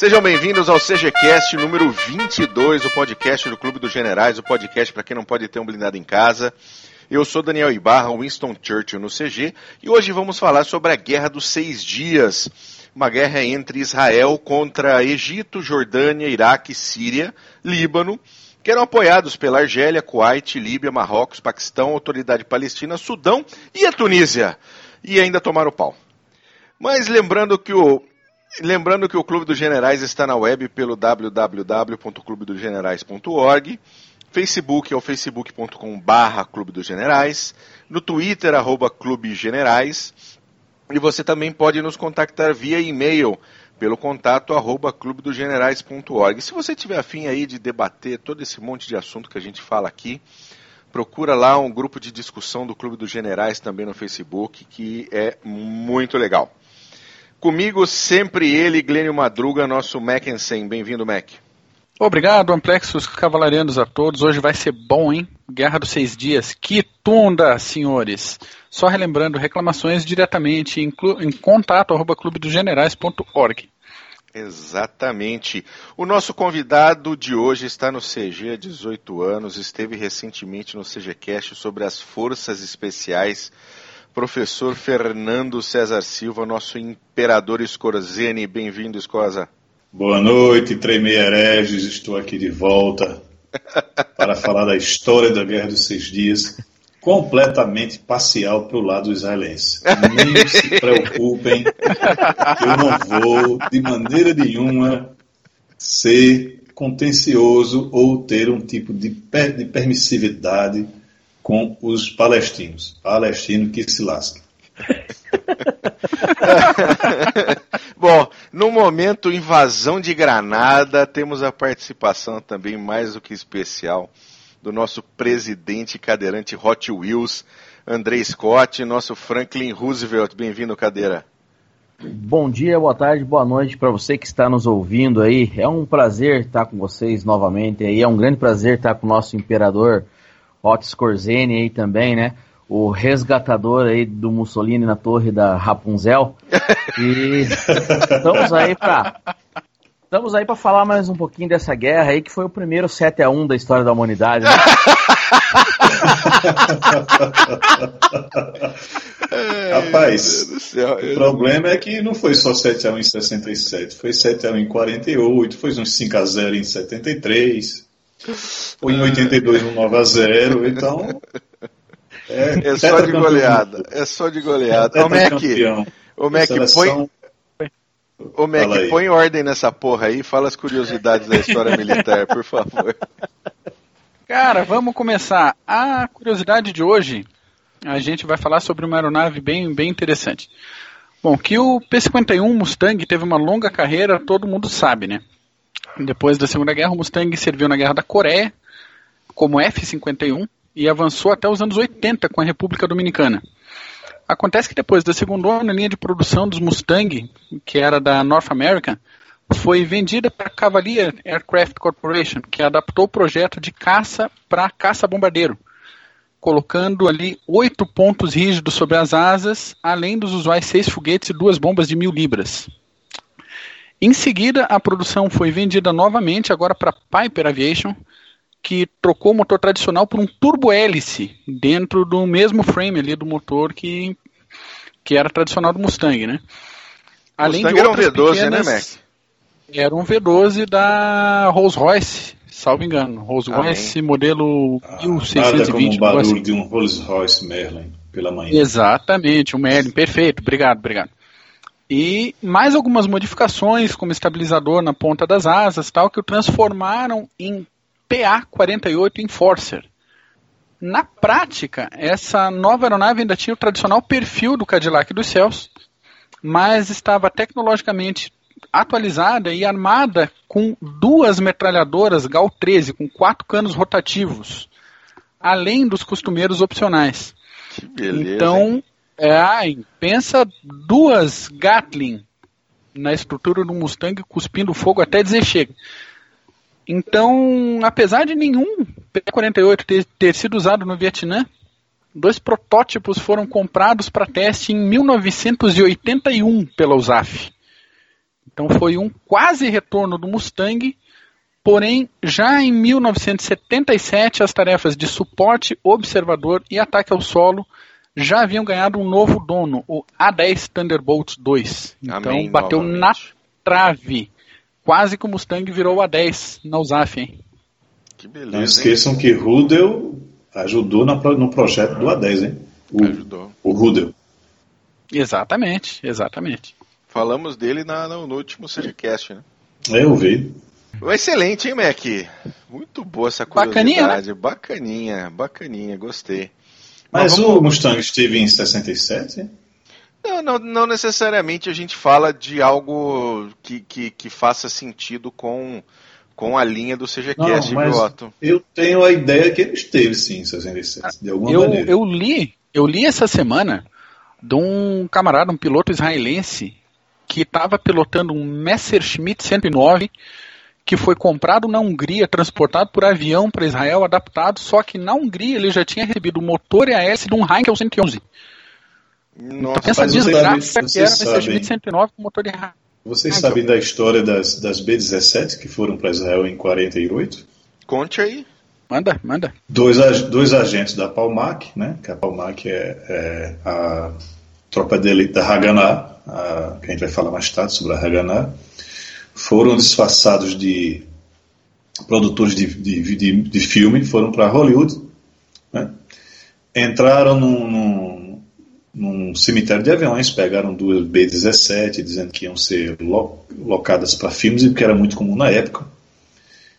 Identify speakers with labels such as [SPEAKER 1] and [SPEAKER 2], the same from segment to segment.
[SPEAKER 1] Sejam bem-vindos ao CGCast número 22, o podcast do Clube dos Generais, o podcast para quem não pode ter um blindado em casa. Eu sou Daniel Ibarra, Winston Churchill no CG, e hoje vamos falar sobre a Guerra dos Seis Dias, uma guerra entre Israel contra Egito, Jordânia, Iraque, Síria, Líbano, que eram apoiados pela Argélia, Kuwait, Líbia, Marrocos, Paquistão, Autoridade Palestina, Sudão e a Tunísia. E ainda tomaram pau. Mas lembrando que o Lembrando que o Clube dos Generais está na web pelo www.clubedosgenerais.org, Facebook é o facebook.com barra Clube dos Generais, no Twitter, arroba Clube Generais, e você também pode nos contactar via e-mail pelo contato arroba clubedosgenerais.org. Se você tiver afim aí de debater todo esse monte de assunto que a gente fala aqui, procura lá um grupo de discussão do Clube dos Generais também no Facebook, que é muito legal. Comigo sempre ele, Glênio Madruga, nosso Mackensen. Bem-vindo, Mac.
[SPEAKER 2] Obrigado, Amplexos Cavalarianos a todos. Hoje vai ser bom, hein? Guerra dos Seis Dias. Que tunda, senhores! Só relembrando, reclamações diretamente em, em contato arroba clubedogenerais.org.
[SPEAKER 1] Exatamente. O nosso convidado de hoje está no CG há 18 anos, esteve recentemente no CGCast sobre as forças especiais professor Fernando César Silva, nosso imperador Scorzene. Bem-vindo, Escosa.
[SPEAKER 3] Boa noite, Tremei Hereges. Estou aqui de volta para falar da história da Guerra dos Seis Dias, completamente parcial para o lado israelense. Nem se preocupem, eu não vou, de maneira nenhuma, ser contencioso ou ter um tipo de, per de permissividade com os palestinos. Palestino que se lasca.
[SPEAKER 1] Bom, no momento invasão de Granada, temos a participação também mais do que especial do nosso presidente cadeirante Hot Wheels, André Scott, nosso Franklin Roosevelt. Bem-vindo, cadeira.
[SPEAKER 4] Bom dia, boa tarde, boa noite para você que está nos ouvindo aí. É um prazer estar com vocês novamente aí. É um grande prazer estar com o nosso imperador Otto Scorzeni aí também, né? O resgatador aí do Mussolini na torre da Rapunzel. E estamos aí para Estamos aí para falar mais um pouquinho dessa guerra aí, que foi o primeiro 7 a 1 da história da humanidade. Né?
[SPEAKER 3] Rapaz, o problema é que não foi só 7 a 1 em 67, foi 7 a 1 em 48, foi uns 5 a 0 em 73. Ou em 82 um 9 a 0 então.
[SPEAKER 1] É, é só de goleada. É só de goleada. É, Ô Mac, o Mac põe. Ô Mac, põe ordem nessa porra aí e fala as curiosidades da história militar, por favor.
[SPEAKER 2] Cara, vamos começar. A curiosidade de hoje, a gente vai falar sobre uma aeronave bem, bem interessante. Bom, que o P-51 Mustang teve uma longa carreira, todo mundo sabe, né? Depois da Segunda Guerra, o Mustang serviu na Guerra da Coreia como F-51 e avançou até os anos 80 com a República Dominicana. Acontece que depois da segunda a linha de produção dos Mustang, que era da North American, foi vendida para a Cavalier Aircraft Corporation, que adaptou o projeto de caça para caça-bombardeiro, colocando ali oito pontos rígidos sobre as asas, além dos usuais seis foguetes e duas bombas de mil libras. Em seguida, a produção foi vendida novamente agora para Piper Aviation, que trocou o motor tradicional por um turbo-hélice dentro do mesmo frame ali do motor que, que era tradicional do Mustang, né?
[SPEAKER 1] Além Mustang de era um V12, né, pequenas, né, Mac?
[SPEAKER 2] Era um V12 da Rolls-Royce, salvo engano. Rolls-Royce modelo
[SPEAKER 3] ah, 1620. Nada como um barulho assim. de um Rolls-Royce Merlin pela manhã.
[SPEAKER 2] Exatamente, um Merlin, perfeito. Obrigado, obrigado e mais algumas modificações, como estabilizador na ponta das asas, tal, que o transformaram em PA-48 Enforcer. Na prática, essa nova aeronave ainda tinha o tradicional perfil do Cadillac dos céus, mas estava tecnologicamente atualizada e armada com duas metralhadoras GAL-13 com quatro canos rotativos, além dos costumeiros opcionais. Beleza, então, é, pensa duas Gatling na estrutura do Mustang cuspindo fogo até dizer chega. Então, apesar de nenhum P-48 ter, ter sido usado no Vietnã, dois protótipos foram comprados para teste em 1981 pela USAF. Então foi um quase retorno do Mustang, porém já em 1977 as tarefas de suporte, observador e ataque ao solo já haviam ganhado um novo dono, o A10 Thunderbolt 2. Então
[SPEAKER 1] Amém,
[SPEAKER 2] bateu
[SPEAKER 1] novamente.
[SPEAKER 2] na trave. Quase que o Mustang virou o A10 na USAF, hein?
[SPEAKER 1] Que
[SPEAKER 3] Não
[SPEAKER 1] beleza, hein?
[SPEAKER 3] esqueçam que Rudel ajudou no projeto do A10, hein? O,
[SPEAKER 1] Ajudou.
[SPEAKER 3] o Rudel.
[SPEAKER 2] Exatamente, exatamente.
[SPEAKER 1] Falamos dele na, no, no último CGCast, né?
[SPEAKER 3] É, Eu vi.
[SPEAKER 1] Excelente, hein, Mac? Muito boa essa
[SPEAKER 2] Bacaninha,
[SPEAKER 1] curiosidade. Bacaninha, bacaninha, gostei.
[SPEAKER 3] Mas
[SPEAKER 1] vamos-
[SPEAKER 3] o Mustang esteve em 67?
[SPEAKER 1] Não, não, não necessariamente a gente fala de algo que, que, que faça sentido com, com a linha do CGCast,
[SPEAKER 3] Não, mas-
[SPEAKER 1] viu, Otto?
[SPEAKER 3] Eu tenho a ideia que ele esteve sim em 67, de alguma
[SPEAKER 2] Eu,
[SPEAKER 3] maneira.
[SPEAKER 2] eu li, eu li essa semana de um camarada, um piloto israelense, que estava pilotando um Messerschmitt 109, que foi comprado na Hungria, transportado por avião para Israel, adaptado, só que na Hungria ele já tinha recebido o motor e a hélice de um Heinkel 111.
[SPEAKER 1] Nossa,
[SPEAKER 2] Então pensa a
[SPEAKER 3] mas você
[SPEAKER 2] desgraça
[SPEAKER 3] sabe-
[SPEAKER 2] que era
[SPEAKER 3] você
[SPEAKER 2] Messerschmitt
[SPEAKER 3] sabe.
[SPEAKER 2] 109 com motor de Heinkel.
[SPEAKER 3] Vocês sabem da história das, das B-17 que foram para Israel em 48?
[SPEAKER 1] conte aí.
[SPEAKER 2] Manda, manda.
[SPEAKER 3] Dois, ag- dois agentes da Palmac, né? Que a Palmac é, é a tropa de elite da Haganah, a, que a gente vai falar mais tarde sobre a Haganah, foram disfarçados de produtores de, de, de, de filme, foram para Hollywood, né? entraram num, num, num cemitério de aviões, pegaram duas B-17, dizendo que iam ser lo, locadas para filmes, e que era muito comum na época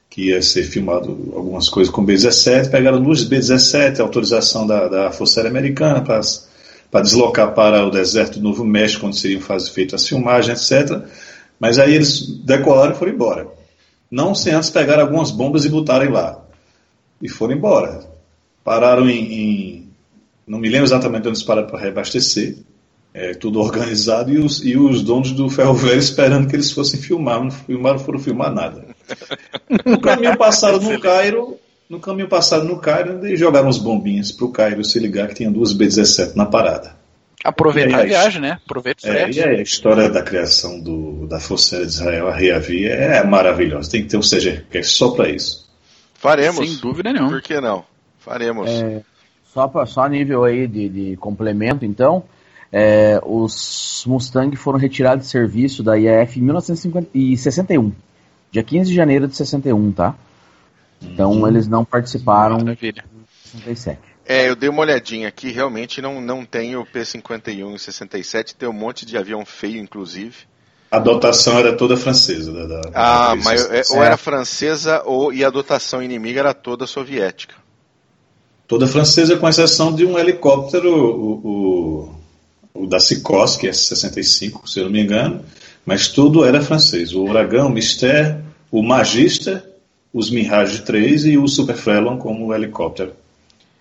[SPEAKER 3] que ia ser filmado algumas coisas com B-17, pegaram duas B-17, autorização da, da Força Aérea Americana para deslocar para o deserto do Novo México, onde seriam feitas as filmagens, etc. Mas aí eles decolaram e foram embora. Não sem antes pegar algumas bombas e botarem lá. E foram embora. Pararam em. em não me lembro exatamente onde eles pararam para reabastecer. É, tudo organizado e os, e os donos do ferro velho esperando que eles fossem filmar. Não filmaram, foram filmar nada. No caminho passado no Cairo, no caminho passado no Cairo, eles jogaram uns bombinhas para o Cairo se ligar que tinha duas B-17 na parada.
[SPEAKER 2] Aproveitar a
[SPEAKER 3] aí,
[SPEAKER 2] viagem, né? Aproveita o
[SPEAKER 3] É,
[SPEAKER 2] frete.
[SPEAKER 3] e a história da criação do, da Força Aérea de Israel, a Reavi, é maravilhosa. Tem que ter um CGCast só para isso.
[SPEAKER 1] Faremos.
[SPEAKER 2] Sem dúvida nenhuma.
[SPEAKER 1] Por que não? Faremos.
[SPEAKER 4] É, só, pra, só a nível aí de, de complemento, então, é, os Mustang foram retirados de serviço da IAF em 1961, dia 15 de janeiro de 61, tá? Então eles não participaram
[SPEAKER 2] Maravilha.
[SPEAKER 4] em 67.
[SPEAKER 1] É, eu dei uma olhadinha aqui, realmente não, não tem o P-51 e 67, tem um monte de avião feio, inclusive.
[SPEAKER 3] A dotação era toda francesa. Da, da,
[SPEAKER 1] Ah,
[SPEAKER 3] da
[SPEAKER 1] mas é, ou
[SPEAKER 4] É.
[SPEAKER 1] era francesa ou e a dotação inimiga era toda soviética.
[SPEAKER 3] Toda francesa, com exceção de um helicóptero, o, o, o da Sikorsky, S-65, se eu não me engano, mas tudo era francês. O Uragão, o Mystère, o Magister, os Mirage 3 e o Super Frelon como helicóptero.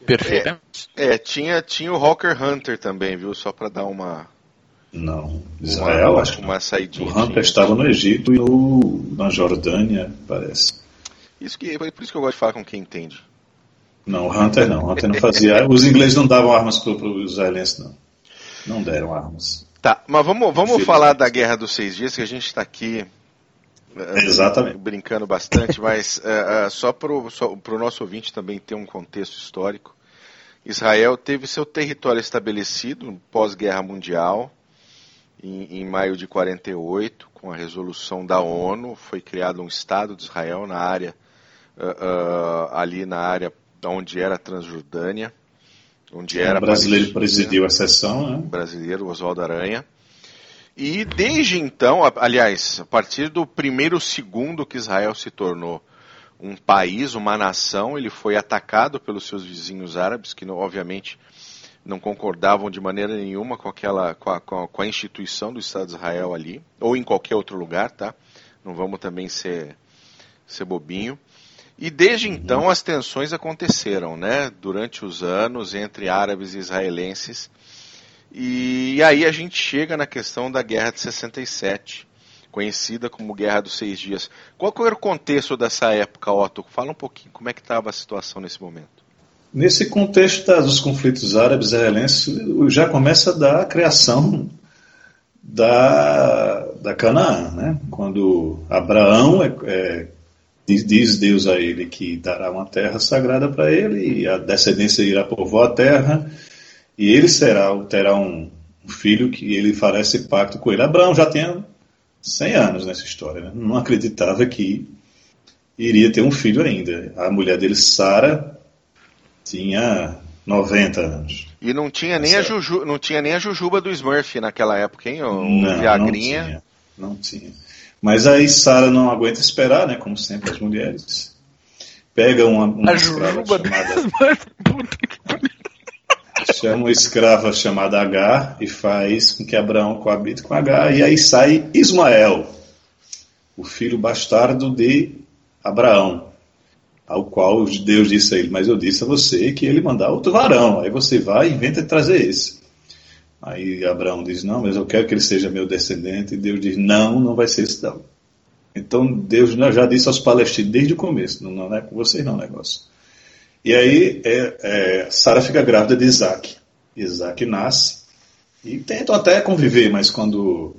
[SPEAKER 2] Perfeito.
[SPEAKER 1] É, tinha, tinha o Hawker Hunter também, viu? Só para dar uma,
[SPEAKER 3] Não, Israel,
[SPEAKER 1] uma,
[SPEAKER 3] acho que
[SPEAKER 1] uma
[SPEAKER 3] O
[SPEAKER 1] saidinha.
[SPEAKER 3] Hunter
[SPEAKER 1] tinha.
[SPEAKER 3] estava no Egito e no, na Jordânia, parece.
[SPEAKER 1] Isso que, por isso que eu gosto de falar com quem entende.
[SPEAKER 3] Não, o Hunter não. O Hunter não fazia. Os ingleses não davam armas para os israelenses, não. Não deram armas.
[SPEAKER 1] Tá, mas vamos, vamos falar da Guerra dos Seis Dias, que a gente está aqui
[SPEAKER 3] Exatamente.
[SPEAKER 1] brincando bastante, mas eh, eh, só para o nosso ouvinte também ter um contexto histórico. Israel teve seu território estabelecido pós-guerra mundial, em, em maio de 48, com a resolução da ONU, foi criado um Estado de Israel na área, ah, ali na área onde era a Transjordânia, onde era
[SPEAKER 3] o brasileiro presidiu a sessão, né?
[SPEAKER 1] brasileiro, Oswaldo Aranha. E desde então, aliás, a partir do primeiro segundo que Israel se tornou um país, uma nação, ele foi atacado pelos seus vizinhos árabes, que não- obviamente não concordavam de maneira nenhuma com aquela com a, com a- com a instituição do Estado de Israel ali, ou em qualquer outro lugar, tá? Não vamos também ser, ser bobinho. E desde então as tensões aconteceram, né? Durante os anos entre árabes e israelenses. E aí a gente chega na questão da Guerra de 67, conhecida como Guerra dos Seis Dias. Qual era o contexto dessa época, Otto? Fala um pouquinho como é que estava a situação nesse momento.
[SPEAKER 3] Nesse contexto dos conflitos árabes israelenses, já começa da criação da, da Canaã, né? Quando Abraão é, é, diz, diz, Deus a ele que dará uma terra sagrada para ele e a descendência irá povoar a terra e ele será terá um, um filho que ele fará esse pacto com ele. Abraão já tinha 100 anos nessa história, né? não acreditava que iria ter um filho ainda. A mulher dele, Sara, tinha 90 anos.
[SPEAKER 1] E não tinha nem, a, Juju, não tinha nem a Jujuba do Smurf naquela época, hein? O
[SPEAKER 3] não, Viagrinha. Não tinha, não tinha. Mas aí Sara não aguenta esperar, né? Como sempre as mulheres. Pega uma, uma escrava chamada. chama uma escrava chamada Agar e faz com que Abraão coabite com Agar. E aí sai Ismael, o filho bastardo de Abraão ao qual Deus disse a ele, mas eu disse a você que ele mandar outro varão, aí você vai e inventa trazer esse. Aí Abraão diz, não, mas eu quero que ele seja meu descendente, e Deus diz, não, não vai ser esse não. Então Deus já disse aos palestinos desde o começo, não, não é com vocês não negócio. E aí é, é, Sara fica grávida de Isaac. Isaac nasce e tentam até conviver, mas quando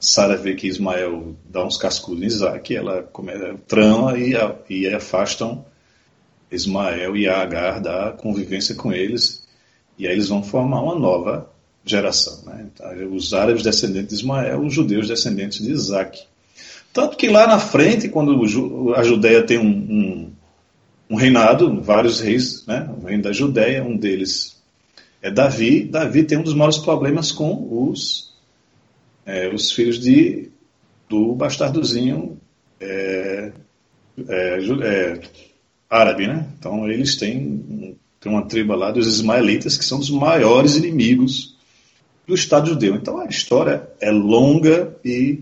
[SPEAKER 3] Sara vê que Ismael dá uns cascudos em Isaac, ela começa, trama e, e afastam Ismael e Agar da convivência com eles, e aí eles vão formar uma nova geração. Né? Então, os árabes descendentes de Ismael, os judeus descendentes de Isaac. Tanto que lá na frente, quando a Judéia tem um, um, um reinado, vários reis, né? o reino da Judéia, um deles é Davi. Davi tem um dos maiores problemas com os é, os filhos de, do bastardozinho é, é, é, árabe, né? Então eles têm, têm uma tribo lá dos ismaelitas que são os maiores inimigos do Estado judeu. Então a história é longa e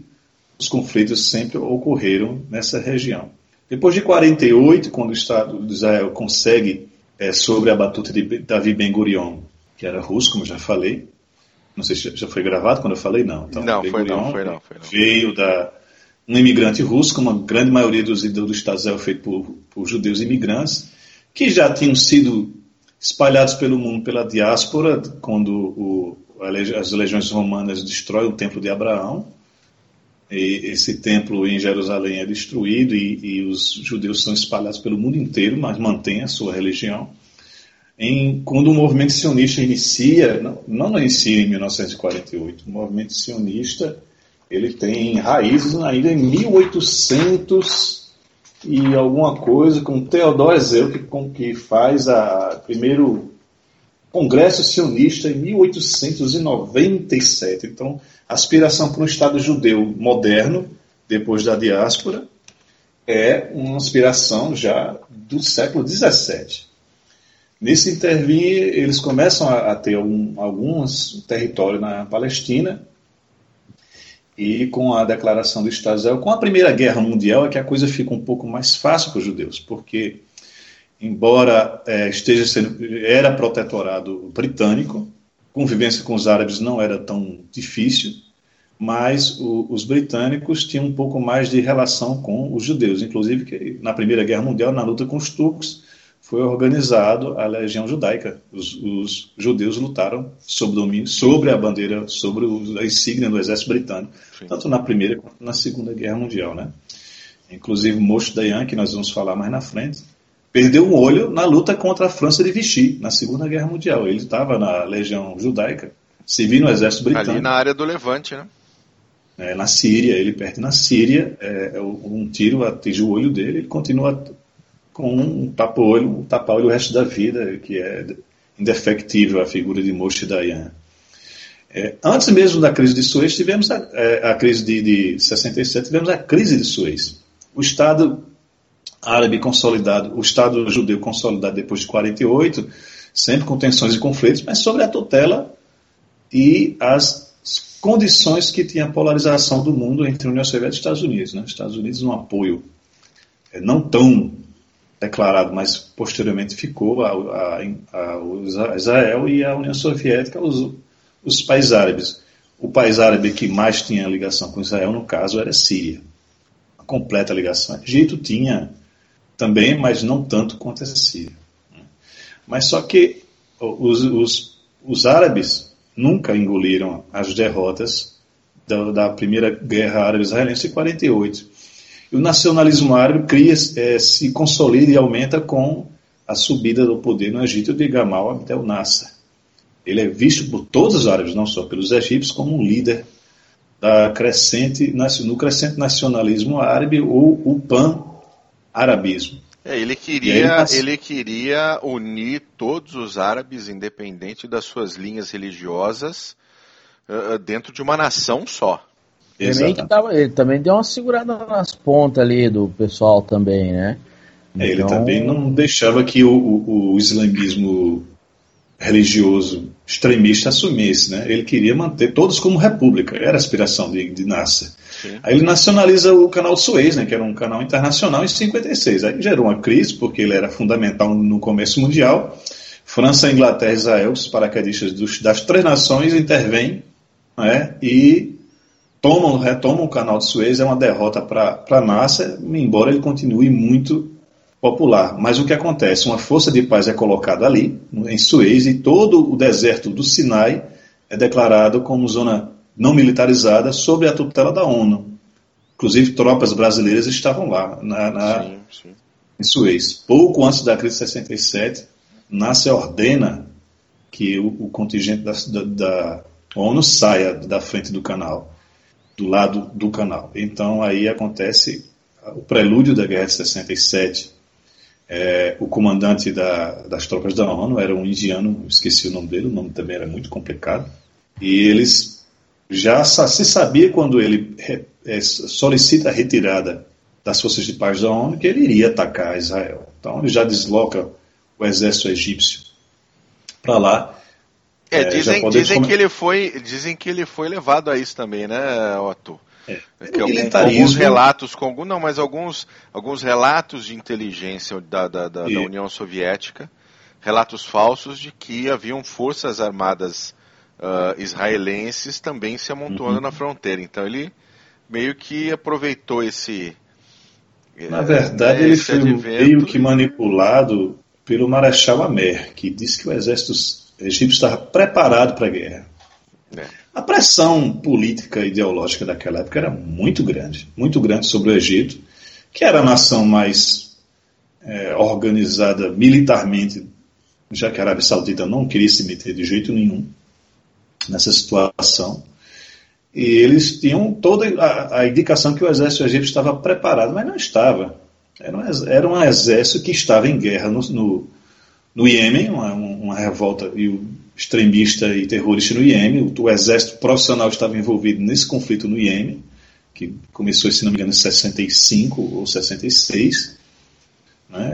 [SPEAKER 3] os conflitos sempre ocorreram nessa região. Depois de 48, quando o Estado de Israel consegue é, sobre a batuta de Davi Ben Gurion, que era russo, como já falei, não sei se já foi gravado quando eu falei, não.
[SPEAKER 1] Então, não, foi não, foi não, foi não.
[SPEAKER 3] Veio da um imigrante russo, como a grande maioria dos ídolos do Estado Israel feito por, por judeus imigrantes, que já tinham sido espalhados pelo mundo pela diáspora, quando o, as legiões romanas destroem o templo de Abraão. Esse templo em Jerusalém é destruído e, e os judeus são espalhados pelo mundo inteiro, mas mantêm a sua religião. Em, quando o movimento sionista inicia, não, não inicia em 1948, o movimento sionista ele tem raízes ainda em 1800 e alguma coisa, com Theodor Herzl, que, com, que faz a primeiro congresso sionista em 1897. Então, aspiração para um Estado judeu moderno, depois da diáspora, é uma aspiração já do século 17. Nesse intervir, eles começam a, a ter alguns territórios na Palestina, e com a declaração do Estado de Israel, com a Primeira Guerra Mundial, é que a coisa fica um pouco mais fácil para os judeus, porque, embora é, esteja sendo, era protetorado britânico, convivência com os árabes não era tão difícil, mas o, os britânicos tinham um pouco mais de relação com os judeus, inclusive que na Primeira Guerra Mundial, na luta com os turcos, foi organizado a legião judaica. Os, os judeus lutaram sob domínio, sobre a bandeira, sobre a insígnia do exército britânico, Sim. tanto na primeira quanto na segunda guerra mundial, né? Inclusive Moshe Dayan, que nós vamos falar mais na frente, perdeu um olho na luta contra a França de Vichy na segunda guerra mundial. Ele estava na legião judaica, servindo no exército britânico. Ali
[SPEAKER 1] na área do Levante, né?
[SPEAKER 3] É, na Síria, ele perde na Síria, é, é um tiro atinge o olho dele, ele continua com um tapa-olho um tapa o resto da vida, que é indefectível a figura de Moshe Dayan. É, antes mesmo da crise de Suez, tivemos a, é, a crise de, de 67, tivemos a crise de Suez. O Estado árabe consolidado, o Estado judeu consolidado depois de 48, sempre com tensões e conflitos, mas sobre a tutela e as condições que tinha a polarização do mundo entre a União Soviética e os Estados Unidos. Né? Os Estados Unidos um apoio é, não tão declarado, mas posteriormente ficou a, a, a Israel e a União Soviética, os, os países árabes. O país árabe que mais tinha ligação com Israel, no caso, era Síria. A completa ligação. Egito tinha também, mas não tanto quanto a Síria. Mas só que os, os, os árabes nunca engoliram as derrotas da, da primeira guerra árabe-israelense em 48. E o nacionalismo árabe cria, é, se consolida e aumenta com a subida do poder no Egito de Gamal Abdel Nasser. Ele é visto por todos os árabes, não só pelos egípcios, como um líder da crescente, no crescente nacionalismo árabe ou o pan-arabismo.
[SPEAKER 1] É, ele queria, ele, ele queria unir todos os árabes, independente das suas linhas religiosas, uh, dentro de uma nação só.
[SPEAKER 4] Também tava, ele também deu uma segurada nas pontas ali do pessoal também, né?
[SPEAKER 3] Então... É, ele também não deixava que o, o, o islamismo religioso extremista assumisse, né? Ele queria manter todos como república, era a aspiração de, de Nasser. Sim. Aí ele nacionaliza o canal Suez, né, que era um canal internacional, em 56. Aí gerou uma crise, porque ele era fundamental no comércio mundial. França, Inglaterra e Israel, os paraquedistas dos, das três nações, intervêm né, e tomam, retomam o canal de Suez. É uma derrota para Nasser, embora ele continue muito popular. Mas o que acontece? Uma força de paz é colocada ali, em Suez, e todo o deserto do Sinai é declarado como zona não militarizada sob a tutela da ONU. Inclusive, tropas brasileiras estavam lá, na, na sim, sim. em Suez. Pouco antes da crise de 67, Nasser ordena que o, o contingente da, da, da ONU saia da frente do canal, do lado do canal. Então, aí acontece o prelúdio da Guerra de 67, é, o comandante da, das tropas da ONU era um indiano, esqueci o nome dele, o nome também era muito complicado. E eles já se sabia quando ele é, solicita a retirada das forças de paz da ONU que ele iria atacar Israel. Então ele já desloca o exército egípcio para lá.
[SPEAKER 1] É, dizem, dizem que ele foi, dizem que ele foi levado a isso também, né, Otto? É, que algum, alguns relatos com algum, não, mas alguns, alguns relatos de inteligência da, da, da, da União Soviética, relatos falsos de que haviam forças armadas uh, israelenses também se amontoando uhum. na fronteira. Então ele meio que aproveitou esse.
[SPEAKER 3] Na verdade, ele foi advento. meio que manipulado pelo Marechal Amer, que disse que o exército egípcio estava preparado para a guerra. É. A pressão política e ideológica daquela época era muito grande, muito grande sobre o Egito, que era a nação mais é, organizada militarmente, já que a Arábia Saudita não queria se meter de jeito nenhum nessa situação. E eles tinham toda a, a indicação que o exército egípcio estava preparado, mas não estava. Era um, era um exército que estava em guerra no, no, no Iêmen, uma, uma revolta, e o extremista e terrorista no Iêmen. O, o, exército profissional estava envolvido nesse conflito no Iêmen, que começou, se não me engano, em 65 ou 66. Né?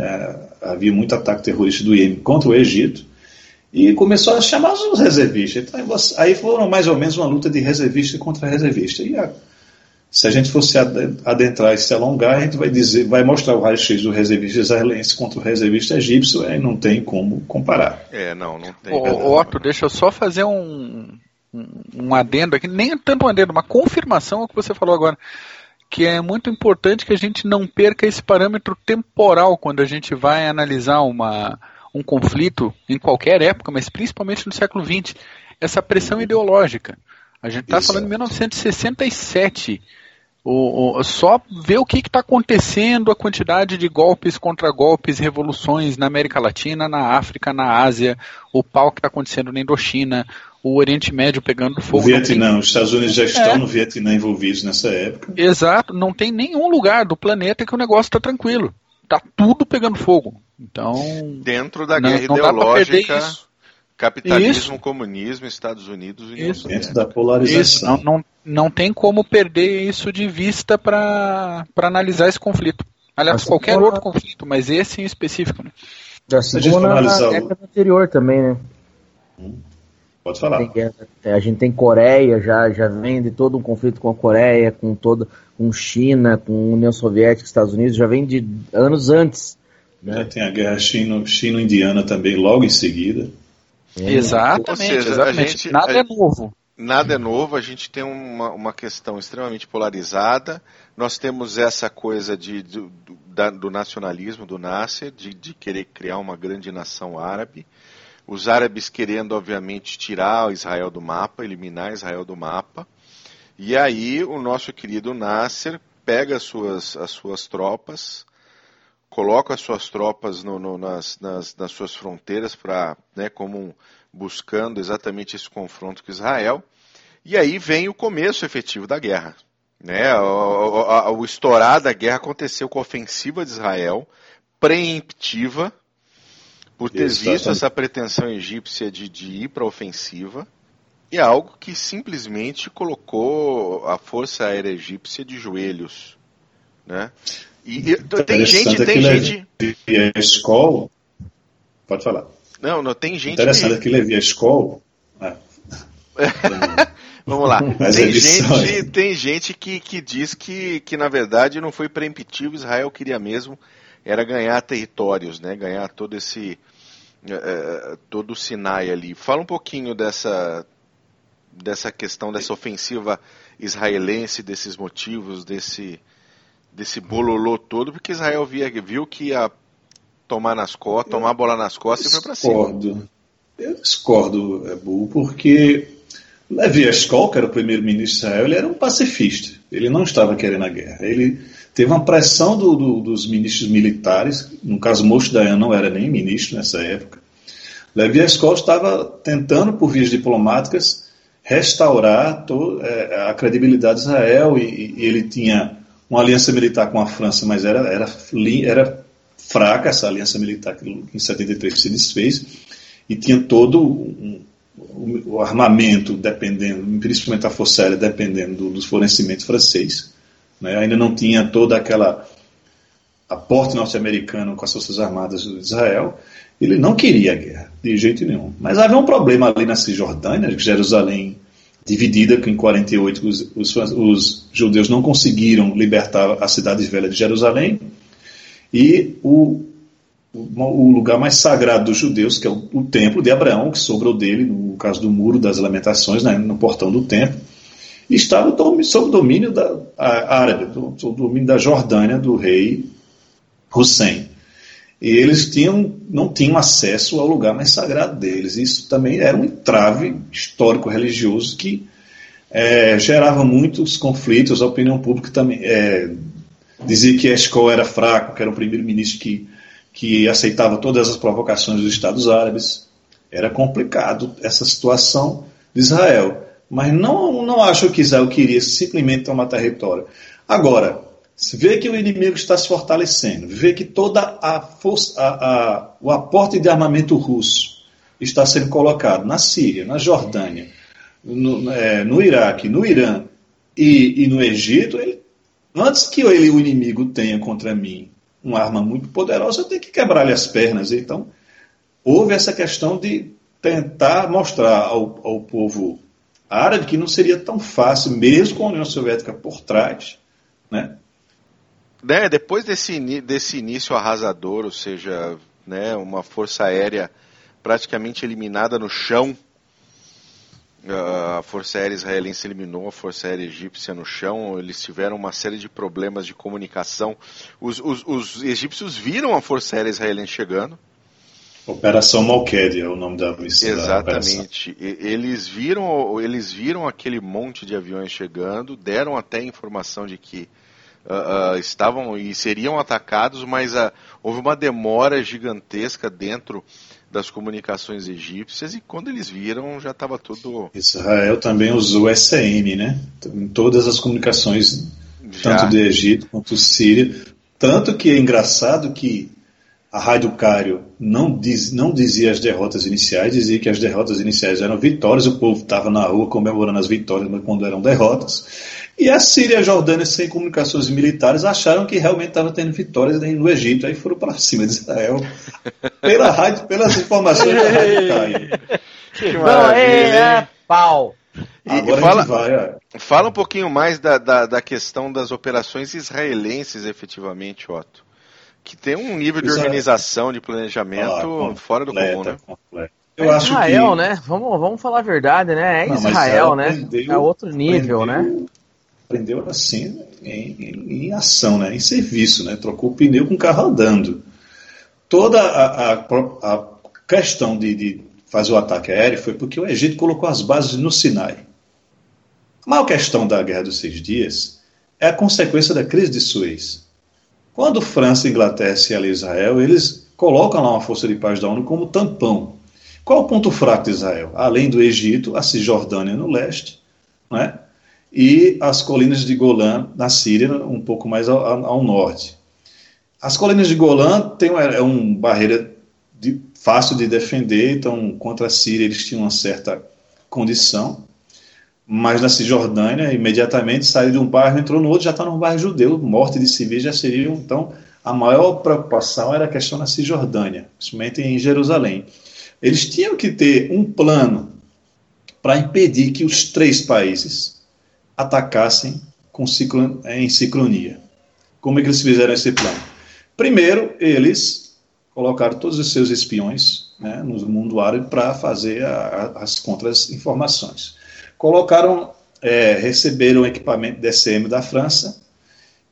[SPEAKER 3] É, havia muito ataque terrorista do Iêmen contra o Egito. E começou a chamar os reservistas. Então, aí foram mais ou menos uma luta de reservista contra reservista. E a, se a gente fosse adentrar e se alongar, a gente vai dizer, vai mostrar o raio-x do reservista israelense contra o reservista egípcio, aí não tem como comparar.
[SPEAKER 1] É, não, não tem.
[SPEAKER 2] Ô, Otto, deixa eu só fazer um, um, um adendo aqui, nem tanto um adendo, uma confirmação ao que você falou agora que é muito importante que a gente não perca esse parâmetro temporal quando a gente vai analisar uma, um conflito em qualquer época, mas principalmente no século XX. Essa pressão ideológica. A gente está falando de 1967. O, o, só ver o que está acontecendo, a quantidade de golpes contra golpes, revoluções na América Latina, na África, na Ásia, o pau que está acontecendo na Indochina, o Oriente Médio pegando fogo.
[SPEAKER 3] O Vietnã, tem... os Estados Unidos já estão é. no Vietnã envolvidos nessa época.
[SPEAKER 2] Exato, não tem nenhum lugar do planeta que o negócio está tranquilo. Está tudo pegando fogo. Então.
[SPEAKER 1] Dentro da guerra não, ideológica. Capitalismo, Isso. comunismo, Estados Unidos
[SPEAKER 3] e Isso. Dentro da polarização. Isso.
[SPEAKER 2] Não, não, não tem como perder isso de vista para analisar esse conflito. Aliás, assim qualquer outro conflito, mas esse em específico. Né?
[SPEAKER 4] Na, na década anterior também, né?
[SPEAKER 3] Hum. Pode falar.
[SPEAKER 4] É, a gente tem Coreia, já, já vem de todo um conflito com a Coreia, com todo, com China, com União Soviética, Estados Unidos, já vem de anos antes.
[SPEAKER 3] Né? tem a guerra chino-indiana também logo em seguida.
[SPEAKER 2] É. Exatamente, seja, exatamente. Gente, nada a, é novo.
[SPEAKER 1] Nada é novo, a gente tem uma, uma questão extremamente polarizada. Nós temos essa coisa de, do, do, do nacionalismo do Nasser, de, de querer criar uma grande nação árabe. Os árabes querendo, obviamente, tirar Israel do mapa, eliminar Israel do mapa. E aí o nosso querido Nasser pega as suas, as suas tropas, coloca as suas tropas no, no, nas, nas, nas, suas fronteiras para, né, como buscando exatamente esse confronto com Israel. E aí vem o começo efetivo da guerra. Né? O, o, o estourar da guerra aconteceu com a ofensiva de Israel, preemptiva, por ter Exatamente. visto essa pretensão egípcia de, de ir para a ofensiva, e algo que simplesmente colocou a força aérea egípcia de joelhos, né? E, e tem gente, tem gente.
[SPEAKER 3] A escola. Pode falar.
[SPEAKER 1] Não, não tem gente.
[SPEAKER 3] Interessante que, que Levi a escola. É.
[SPEAKER 1] Vamos lá. tem gente, tem gente que, que diz que, que, na verdade, não foi preemptivo. Israel queria mesmo era ganhar territórios, né? Ganhar todo esse é, todo o Sinai ali. Fala um pouquinho dessa dessa questão dessa ofensiva israelense, desses motivos, desse desse bololô todo, porque Israel via, viu que ia tomar nas costas, tomar a bola nas costas e foi para cima.
[SPEAKER 3] Eu discordo, Ebu, porque Levi Eshkol, que era o primeiro-ministro de Israel, ele era um pacifista. Ele não estava querendo a guerra. Ele teve uma pressão do, do, dos ministros militares, no caso Moshe Dayan não era nem ministro nessa época. Levi Eshkol estava tentando, por vias diplomáticas, restaurar to, é, a credibilidade de Israel e, e, ele tinha uma aliança militar com a França, mas era, era, era fraca essa aliança militar que em 73 se desfez e tinha todo um, o, armamento dependendo, principalmente a Força Aérea dependendo do, dos fornecimentos francês. Né? Ainda não tinha toda aquela aporte norte-americano com as Forças Armadas de Israel. Ele não queria a guerra, de jeito nenhum. Mas havia um problema ali na Cisjordânia, Jerusalém dividida, que em 48 os, os, os judeus não conseguiram libertar a cidade velha de Jerusalém, e o o lugar mais sagrado dos judeus, que é o, o, templo de Abraão, que sobrou dele, no caso do Muro das Lamentações, né, no portão do templo, estava sob domínio da árabe, sob domínio da Jordânia, do rei Hussein. Eles tinham, não tinham acesso ao lugar mais sagrado deles. Isso também era um entrave histórico-religioso que é, gerava muitos conflitos. A opinião pública também é, dizia que Escol era fraco, que era um primeiro-ministro que que aceitava todas as provocações dos Estados Árabes. Era complicado essa situação de Israel. Mas não, não acho que Israel queria simplesmente tomar território. Agora, vê que o inimigo está se fortalecendo, vê que toda a força, a, a, o aporte de armamento russo está sendo colocado na Síria, na Jordânia, no, é, no Iraque, no Irã e, e no Egito, ele, antes que ele, o inimigo tenha contra mim uma arma muito poderosa, eu tenho que quebrar-lhe as pernas. Então, houve essa questão de tentar mostrar ao, ao povo árabe que não seria tão fácil, mesmo com a União Soviética por trás, né?
[SPEAKER 1] Né depois desse, desse início arrasador, ou seja, né, uma força aérea praticamente eliminada no chão a Força Aérea Israelense eliminou a Força Aérea Egípcia no chão, eles tiveram uma série de problemas de comunicação. Os, os, os egípcios viram a Força Aérea Israelense chegando.
[SPEAKER 3] Operação Malked é o nome da missão.
[SPEAKER 1] Exatamente. Eles viram, eles viram aquele monte de aviões chegando, deram até informação de que uh, uh, estavam e seriam atacados, mas uh, houve uma demora gigantesca dentro das comunicações egípcias e quando eles viram já estava tudo.
[SPEAKER 3] Israel também usou SM, né? Em todas as comunicações, já. tanto do Egito quanto do Síria. Tanto que é engraçado que a Rádio Cário não, diz, não dizia as derrotas iniciais, dizia que as derrotas iniciais eram vitórias, o povo estava na rua comemorando as vitórias, mas quando eram derrotas. E a Síria e a Jordânia, sem comunicações militares, acharam que realmente estava tendo vitórias no Egito, aí foram para cima de Israel, pela rádio, pelas informações da Rádio Caio.
[SPEAKER 4] Que Não, é, é pau.
[SPEAKER 1] Agora fala, vai, é. fala um pouquinho mais da, da, da, questão das operações israelenses, efetivamente, Otto. Que tem um nível de organização, de planejamento ah, fora do comum, né?
[SPEAKER 4] Eu é Israel, que... né? Vamos, vamos falar a verdade, né? É Não, Israel, né? é outro nível, né?
[SPEAKER 3] Aprendeu assim em, em, ação, né? em serviço, né? trocou o pneu com o carro andando. Toda a, a, a questão de, de, fazer o ataque aéreo foi porque o Egito colocou as bases no Sinai. A maior questão da Guerra dos Seis Dias é a consequência da crise de Suez. Quando França, Inglaterra se Israel, eles colocam lá uma força de paz da ONU como tampão. Qual o ponto fraco de Israel? Além do Egito, a Cisjordânia no leste, né? E as colinas de Golã na Síria, um pouco mais ao, ao norte. As colinas de Golã uma, é uma barreira de, fácil de defender, então contra a Síria eles tinham uma certa condição, mas na Cisjordânia, imediatamente saiu de um bairro, entrou no outro, já está num bairro judeu, morte de civis já seria, então, a maior preocupação era a questão na Cisjordânia, principalmente em Jerusalém. Eles tinham que ter um plano para impedir que os três países atacassem com em sincronia. Como é que eles fizeram esse plano? Primeiro, eles colocaram todos os seus espiões né, no mundo árabe para fazer a, as contra-informações. Colocaram, é, receberam equipamento DCM da França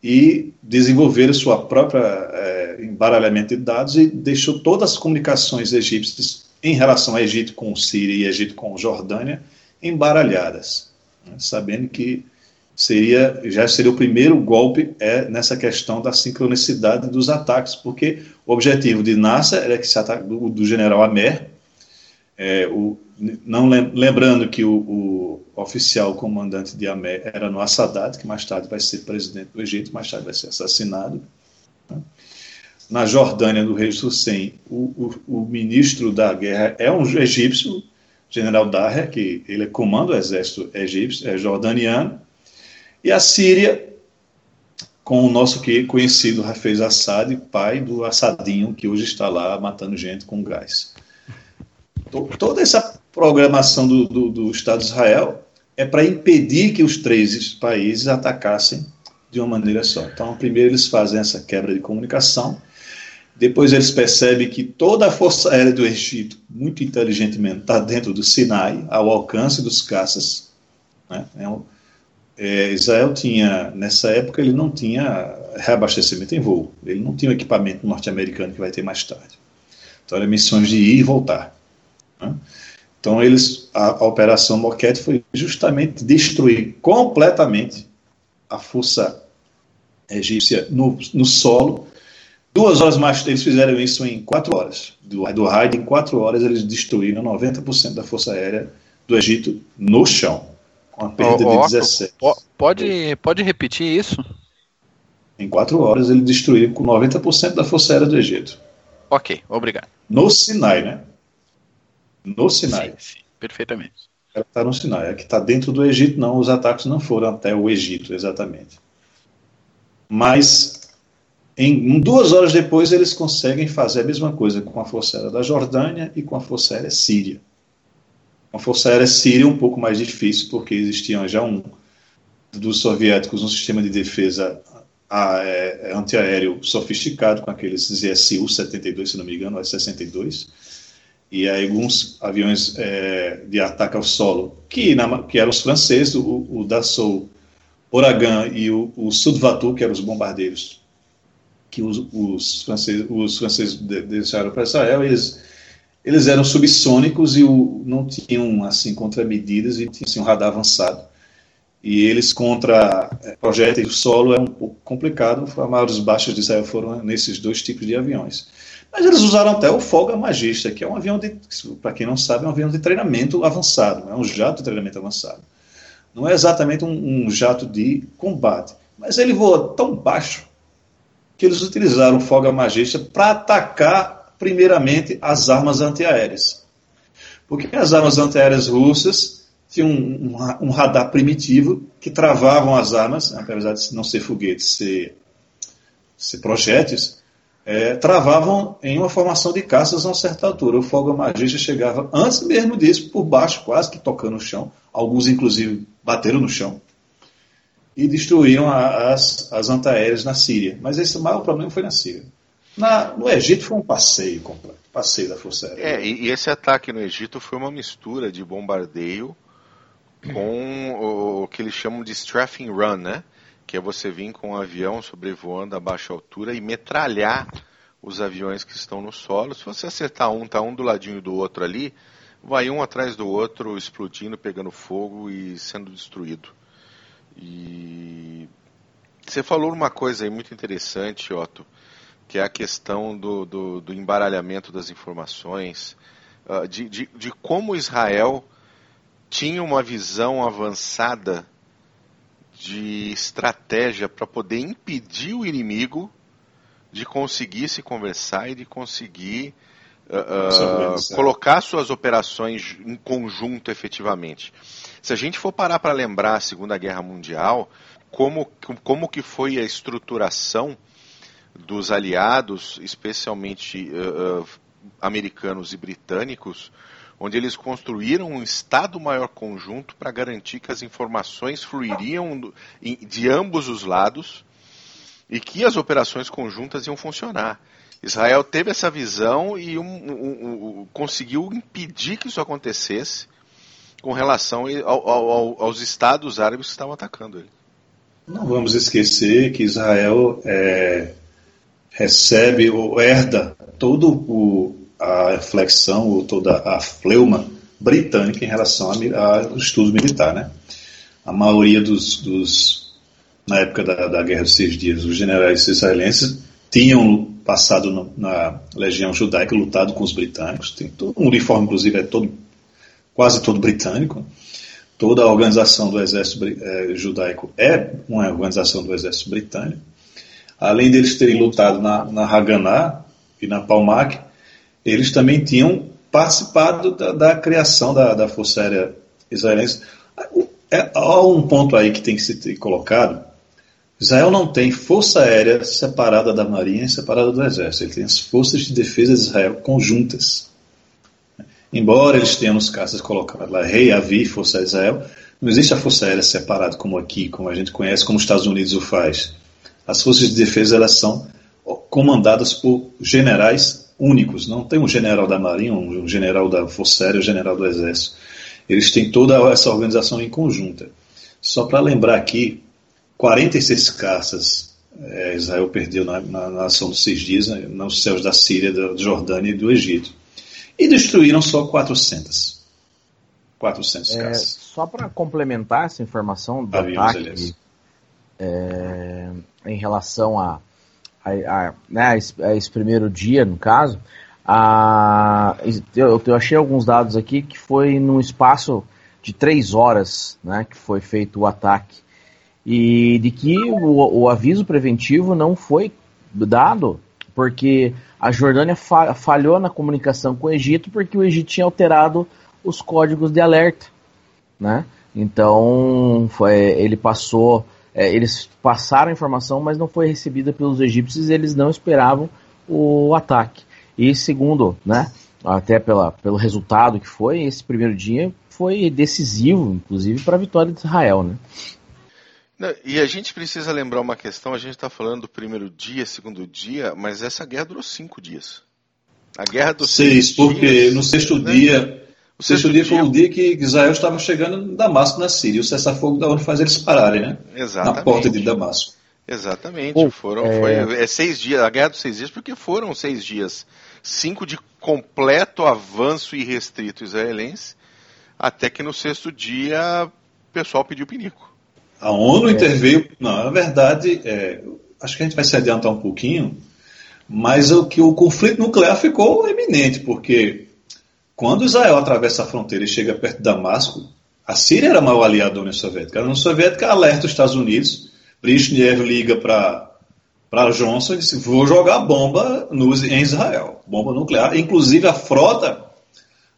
[SPEAKER 3] e desenvolveram sua própria é, embaralhamento de dados e deixou todas as comunicações egípcias em relação ao Egito com Síria e Egito com Jordânia embaralhadas, sabendo que seria já seria o primeiro golpe é nessa questão da sincronicidade dos ataques, porque o objetivo de Nasser era que se ataque do, do general Amer, é, o, não lembrando que o, o, oficial comandante de Amer era no Assadat, que mais tarde vai ser presidente do Egito, mais tarde vai ser assassinado. Né? Na Jordânia do rei Hussein, o, o, ministro da guerra é um egípcio, general Daher, que ele comanda o exército egípcio, é jordaniano, e a Síria, com o nosso que conhecido Hafez Assad, pai do Assadinho, que hoje está lá matando gente com gás. Toda essa programação do, do, do Estado de Israel é para impedir que os três países atacassem de uma maneira só. Então, primeiro eles fazem essa quebra de comunicação, depois eles percebem que toda a força aérea do Egito, muito inteligentemente, está dentro do Sinai, ao alcance dos caças. Né? Um, é, Israel tinha, nessa época, ele não tinha reabastecimento em voo. Ele não tinha o equipamento norte-americano que vai ter mais tarde. Então, eram missões de ir e voltar. Né? Então, eles, a, a Operação Moquete foi justamente destruir completamente a força egípcia no, no solo. Duas horas mais eles fizeram isso em quatro horas. Do, do raid, em quatro horas, eles destruíram 90% da força aérea do Egito no chão com a perda oh, de 17.
[SPEAKER 2] Pode, pode repetir isso?
[SPEAKER 3] Em quatro horas ele destruiu com 90% da força aérea do Egito.
[SPEAKER 2] Ok, obrigado.
[SPEAKER 3] No Sinai, né? No Sinai. Sim, sim
[SPEAKER 2] perfeitamente.
[SPEAKER 3] Está no Sinai. É que está dentro do Egito, não. Os ataques não foram até o Egito, exatamente. Mas em duas horas depois eles conseguem fazer a mesma coisa com a força aérea da Jordânia e com a força aérea síria. Uma força aérea síria um pouco mais difícil, porque existia já um dos soviéticos um sistema de defesa é, antiaéreo sofisticado com aqueles ZSU-72, se não me engano, S-62, e aí alguns aviões é, de ataque ao solo, que, na, que eram os franceses, o, o Dassault Ouragan e o, o Sudvatu, que eram os bombardeiros que os, os franceses, os franceses deixaram para Israel, eles eles eram subsônicos e o, não tinham assim contramedidas e tinham assim, um radar avançado. E eles contra é, projéteis do solo é um pouco complicado. As maiores baixas de Israel foram nesses dois tipos de aviões. Mas eles usaram até o Folga Magista, que é um avião de, para quem não sabe, é um avião de treinamento avançado, é um jato de treinamento avançado. Não é exatamente um, um jato de combate, mas ele voa tão baixo que eles utilizaram o Folga Magista para atacar primeiramente, as armas antiaéreas. Porque as armas antiaéreas russas tinham um, um, um radar primitivo que travavam as armas, apesar de não ser foguetes, ser, ser projéteis, é, travavam em uma formação de caças a uma certa altura. O fogo magista chegava antes mesmo disso, por baixo, quase que tocando no chão. Alguns, inclusive, bateram no chão. E destruíram a, as, as antiaéreas na Síria. Mas esse maior problema foi na Síria. Na, no Egito foi um passeio completo, passeio da Força Aérea.
[SPEAKER 1] É, e, e esse ataque no Egito foi uma mistura de bombardeio com o, o que eles chamam de strafing run, né? Que é você vir com um avião sobrevoando a baixa altura e metralhar os aviões que estão no solo. Se você acertar um, tá um do ladinho do outro ali, vai um atrás do outro explodindo, pegando fogo e sendo destruído. E você falou uma coisa aí muito interessante, Otto, que é a questão do, do, do embaralhamento das informações, uh, de, de, de como Israel tinha uma visão avançada de estratégia para poder impedir o inimigo de conseguir se conversar e de conseguir uh, uh, colocar suas operações em conjunto efetivamente. Se a gente for parar para lembrar a Segunda Guerra Mundial, como, como que foi a estruturação dos aliados, especialmente uh, americanos e britânicos, onde eles construíram um Estado-Maior conjunto para garantir que as informações fluiriam de ambos os lados e que as operações conjuntas iam funcionar. Israel teve essa visão e um, um, um, conseguiu impedir que isso acontecesse com relação ao, ao, aos estados árabes que estavam atacando ele.
[SPEAKER 3] Não vamos esquecer que Israel é, recebe ou herda todo a flexão ou toda a fleuma britânica em relação ao estudo militar, né? A maioria dos, dos na época da, da Guerra dos Seis Dias, os generais israelenses tinham passado no, na legião judaica, lutado com os britânicos. Tem todo, o uniforme, inclusive, é todo, quase todo britânico. Toda a organização do exército é, judaico é uma organização do exército britânico. Além deles terem lutado na, na Haganah e na Palmach, eles também tinham participado da, da criação da, da, Força Aérea Israelense. É, há um ponto aí que tem que ser colocado. Israel não tem força aérea separada da marinha e separada do exército. Ele tem as forças de defesa de Israel conjuntas. Embora eles tenham nos caças colocado lá Rei, Avi, Força Aérea de Israel, não existe a força aérea separada como aqui, como a gente conhece, como os Estados Unidos o faz. As forças de defesa elas são comandadas por generais únicos, não tem um general da Marinha, um general da Força Aérea, um general do Exército. Eles têm toda essa organização em conjunta. Só para lembrar aqui, 46 caças é, Israel perdeu na, na, na, ação dos seis dias né, nos céus da Síria, da Jordânia e do Egito. E destruíram só 400. 400 é.
[SPEAKER 4] Só para complementar essa informação do Aviões, ataque é, em relação a a, a, né, a esse primeiro dia, no caso, a, eu, eu achei alguns dados aqui que foi num espaço de três horas né, que foi feito o ataque. E de que o, o aviso preventivo não foi dado porque a Jordânia fa falhou na comunicação com o Egito porque o Egito tinha alterado os códigos de alerta, né? Então foi, ele passou é, eles passaram a informação, mas não foi recebida pelos egípcios, eles não esperavam o ataque. E segundo, né, até pela, pelo resultado que foi, esse primeiro dia foi decisivo, inclusive, para a vitória de Israel. Né?
[SPEAKER 1] Não, e a gente precisa lembrar uma questão, a gente está falando do primeiro dia, segundo dia, mas essa guerra durou cinco dias.
[SPEAKER 3] A guerra dos seis, seis porque dias, no sexto né? dia o sexto dia foi o dia que Israel estava chegando em Damasco, na Síria. O cessar-fogo da onde faz eles pararem, né?
[SPEAKER 1] Exatamente.
[SPEAKER 3] Na porta de Damasco.
[SPEAKER 1] Exatamente. foram, é... Foi, é seis dias, a guerra dos seis dias, porque foram seis dias. Cinco de completo avanço irrestrito israelense, até que no sexto dia o pessoal pediu pinico.
[SPEAKER 3] A ONU é. interveio. Não, na verdade, é, acho que a gente vai se adiantar um pouquinho, mas o que o conflito nuclear ficou eminente, porque quando Israel atravessa a fronteira e chega perto de Damasco, a Síria era maior aliada da União Soviética. A União Soviética alerta os Estados Unidos, Brezhnev liga para Johnson e diz: vou jogar bomba no, em Israel, bomba nuclear. Inclusive a frota,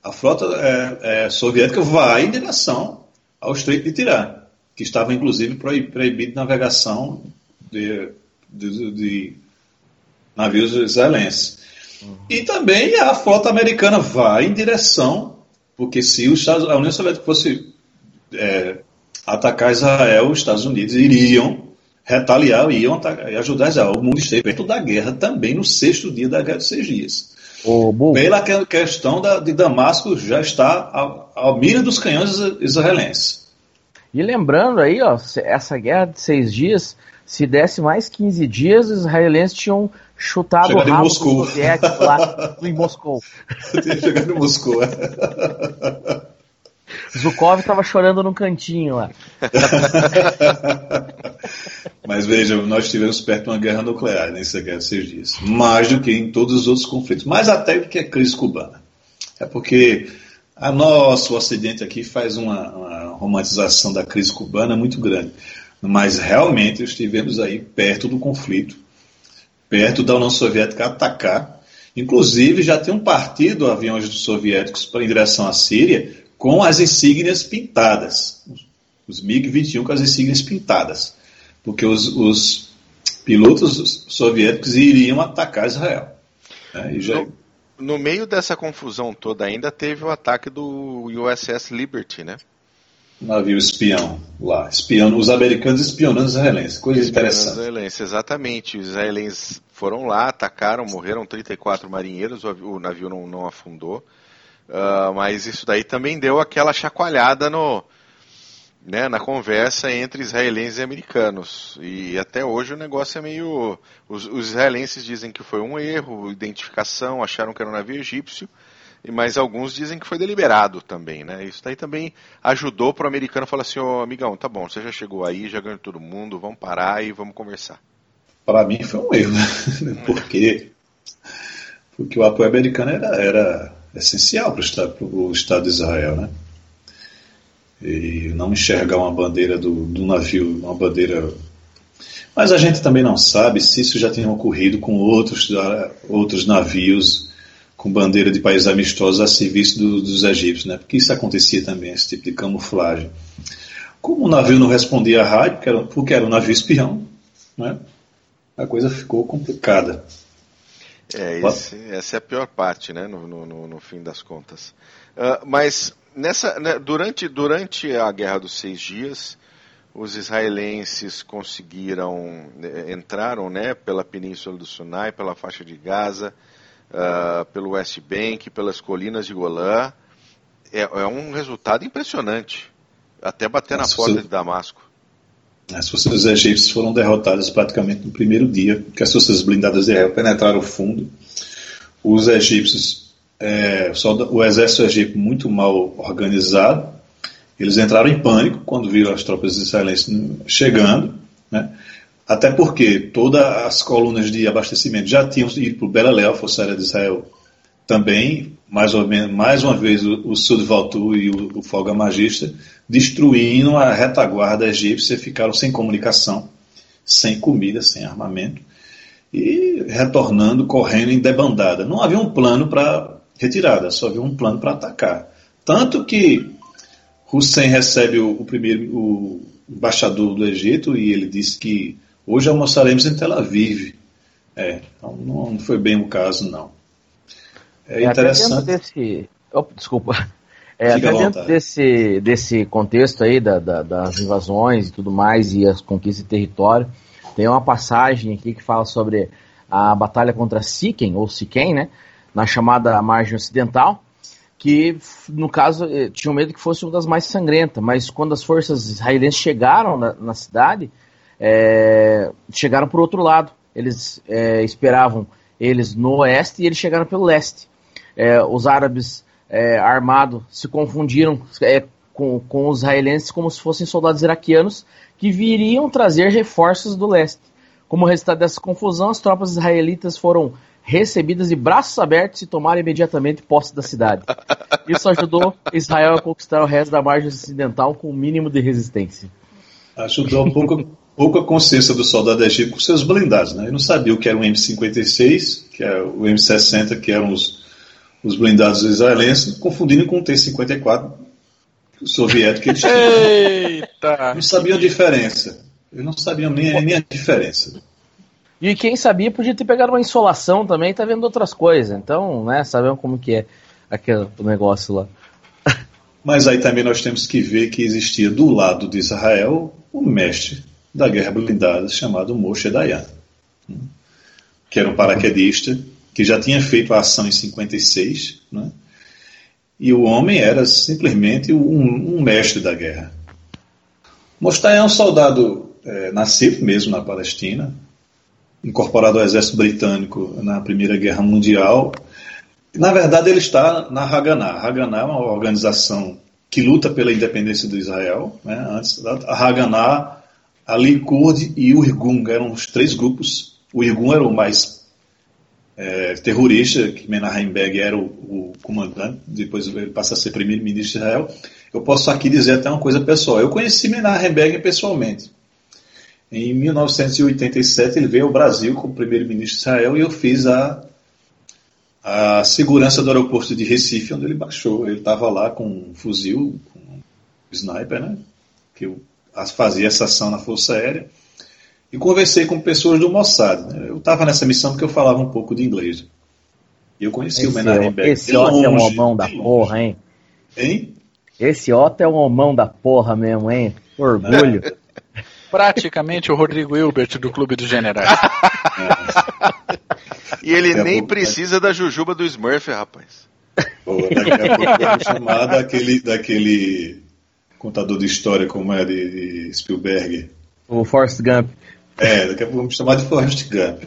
[SPEAKER 3] a frota é, é, soviética vai em direção ao Estreito de Tirã, que estava inclusive proibido navegação de, de, de navios israelenses. Uhum. E também a frota americana vai em direção, porque se os Estados, a União Soviética fosse é, atacar Israel, os Estados Unidos iriam retaliar, iam atacar, ajudar Israel. O mundo esteve perto da guerra também no sexto dia da Guerra dos Seis Dias. Oh, Pela questão da, de Damasco já está à, mira dos canhões israelenses.
[SPEAKER 4] E lembrando aí, ó, essa guerra de seis dias, se desse mais 15 dias, os israelenses tinham chutado
[SPEAKER 3] Chegado o rabo Moscou.
[SPEAKER 4] do soviético lá em Moscou.
[SPEAKER 3] Chegado em Moscou. É.
[SPEAKER 4] Zukov estava chorando num cantinho lá.
[SPEAKER 3] Mas veja, nós estivemos perto de uma guerra nuclear nessa guerra de seis dias. Mais do que em todos os outros conflitos. Mais até do que a crise cubana. É porque a nosso Ocidente aqui faz uma, uma romantização da crise cubana muito grande. Mas realmente estivemos aí perto do conflito, perto da União Soviética atacar. Inclusive, já tem um partido aviões soviéticos em direção à Síria com as insígnias pintadas. Os MiG-21 com as insígnias pintadas. Porque os, os pilotos soviéticos iriam atacar Israel.
[SPEAKER 1] Né? Já... no, no, meio dessa confusão toda ainda teve o ataque do USS Liberty, né?
[SPEAKER 3] Navio espião lá, espiando, os americanos espionando os israelenses, coisa espionando interessante. Os
[SPEAKER 1] israelenses, exatamente, os israelenses foram lá, atacaram, morreram 34 marinheiros, o, o navio não, não afundou. Uh, mas isso daí também deu aquela chacoalhada no, né, na conversa entre israelenses e americanos. E até hoje o negócio é meio. Os, os, israelenses dizem que foi um erro, identificação, acharam que era um navio egípcio, mas alguns dizem que foi deliberado também. Né? Isso daí também ajudou para o americano falar assim: ô oh, amigão, tá bom, você já chegou aí, já ganhou todo mundo, vamos parar e vamos conversar.
[SPEAKER 3] Para mim foi um erro, né? porque, porque o apoio americano era, era essencial para o Estado, Estado de Israel, né? E não enxergar uma bandeira do, do navio, uma bandeira. Mas a gente também não sabe se isso já tinha ocorrido com outros, outros navios com bandeira de países amistosos a serviço do, dos egípcios, né? Porque isso acontecia também, esse tipo de camuflagem. Como o navio não respondia à rádio, porque era, porque era um navio espião, né? A coisa ficou complicada.
[SPEAKER 1] É, esse, essa é a pior parte, né, no, no, no fim das contas. Uh, mas nessa, né, durante, durante a Guerra dos Seis Dias, os israelenses conseguiram, né, entraram né, pela Península do Sinai, pela faixa de Gaza, uh, pelo West Bank, pelas colinas de Golã. É, é um resultado impressionante, até bater na porta você... de Damasco.
[SPEAKER 3] As forças egípcias foram derrotadas praticamente no primeiro dia, que as forças blindadas de Israel penetraram o fundo. Os egípcios, é, o exército egípcio muito mal organizado, eles entraram em pânico quando viram as tropas israelenses chegando, né? Até porque todas as colunas de abastecimento já tinham ido para o Beleléu, a Força Aérea de Israel também, mais, ou menos, mais uma vez o, o Sudvaltu e o, o Folga Magista, destruindo a retaguarda egípcia, ficaram sem comunicação, sem comida, sem armamento, e retornando, correndo em debandada. Não havia um plano para retirada, só havia um plano para atacar. Tanto que Hussein recebe o, o primeiro o embaixador do Egito e ele disse que hoje almoçaremos em Tel Aviv. É, então não foi bem o caso, não.
[SPEAKER 4] É, é interessante. Desse... Oh, desculpa. É, até dentro desse, desse contexto aí da, da, das invasões e tudo mais e as conquistas de território, tem uma passagem aqui que fala sobre a batalha contra Siquem, ou Siquem, né, na chamada margem ocidental, que no caso eh, tinham medo que fosse uma das mais sangrentas, mas quando as forças israelenses chegaram na, na cidade, é, chegaram por outro lado. Eles é, esperavam eles no oeste e eles chegaram pelo leste é, os árabes é, armados se confundiram é, com, com os israelenses como se fossem soldados iraquianos que viriam trazer reforços do leste. Como resultado dessa confusão, as tropas israelitas foram recebidas de braços abertos e tomaram imediatamente posse da cidade. Isso ajudou Israel a conquistar o resto da margem ocidental com o mínimo de resistência.
[SPEAKER 3] Ajudou um pouco, pouco a consciência do soldado egípcio com seus blindados. Né? Ele não sabia o que era o M56, que é o M60, que eram os, os blindados israelenses, confundindo com o T-54 soviético que eles tinham. Eita! Não sabiam a diferença. Eles não sabiam nem, nem a diferença.
[SPEAKER 4] E quem sabia podia ter pegado uma insolação também e tá vendo outras coisas. Então, né, sabemos como que é aquele negócio lá.
[SPEAKER 3] Mas aí também nós temos que ver que existia do lado de Israel o mestre da guerra blindada chamado Moshe Dayan, que era um paraquedista que já tinha feito a ação em 56, né? e o homem era simplesmente um, um mestre da guerra. Mostai é um soldado é, nascido mesmo na Palestina, incorporado ao exército britânico na Primeira Guerra Mundial. Na verdade, ele está na Haganah. Haganah é uma organização que luta pela independência do Israel. Né? Antes, a Haganah, a Likud e o Irgun eram os três grupos. O Irgun era o mais é, terrorista, que Menachem Begin era o, o, comandante, depois ele passa a ser primeiro-ministro de Israel. Eu posso aqui dizer até uma coisa pessoal. Eu conheci Menachem Begin pessoalmente. Em 1987 ele veio ao Brasil como primeiro-ministro de Israel e eu fiz a a segurança do aeroporto de Recife, onde ele baixou. Ele estava lá com um fuzil, com um sniper, né? Que eu fazia essa ação na Força Aérea. E conversei com pessoas do Mossad. Né? Eu estava nessa missão porque eu falava um pouco de inglês. E eu conheci esse, o Menachem
[SPEAKER 4] Begin. Esse Otto é um homão da porra, hein?
[SPEAKER 3] Hein?
[SPEAKER 4] Esse Otto é um homão da porra mesmo, hein? Orgulho.
[SPEAKER 2] Praticamente o Rodrigo Hilbert do Clube dos Generais.
[SPEAKER 1] E ele daqui nem precisa da jujuba do Smurf, rapaz.
[SPEAKER 3] Pô, daqui a pouco eu vou chamar daquele, daquele contador de história como é de, de Spielberg.
[SPEAKER 4] O Forrest Gump.
[SPEAKER 3] É, daqui a pouco vamos chamar de Forrest Gump.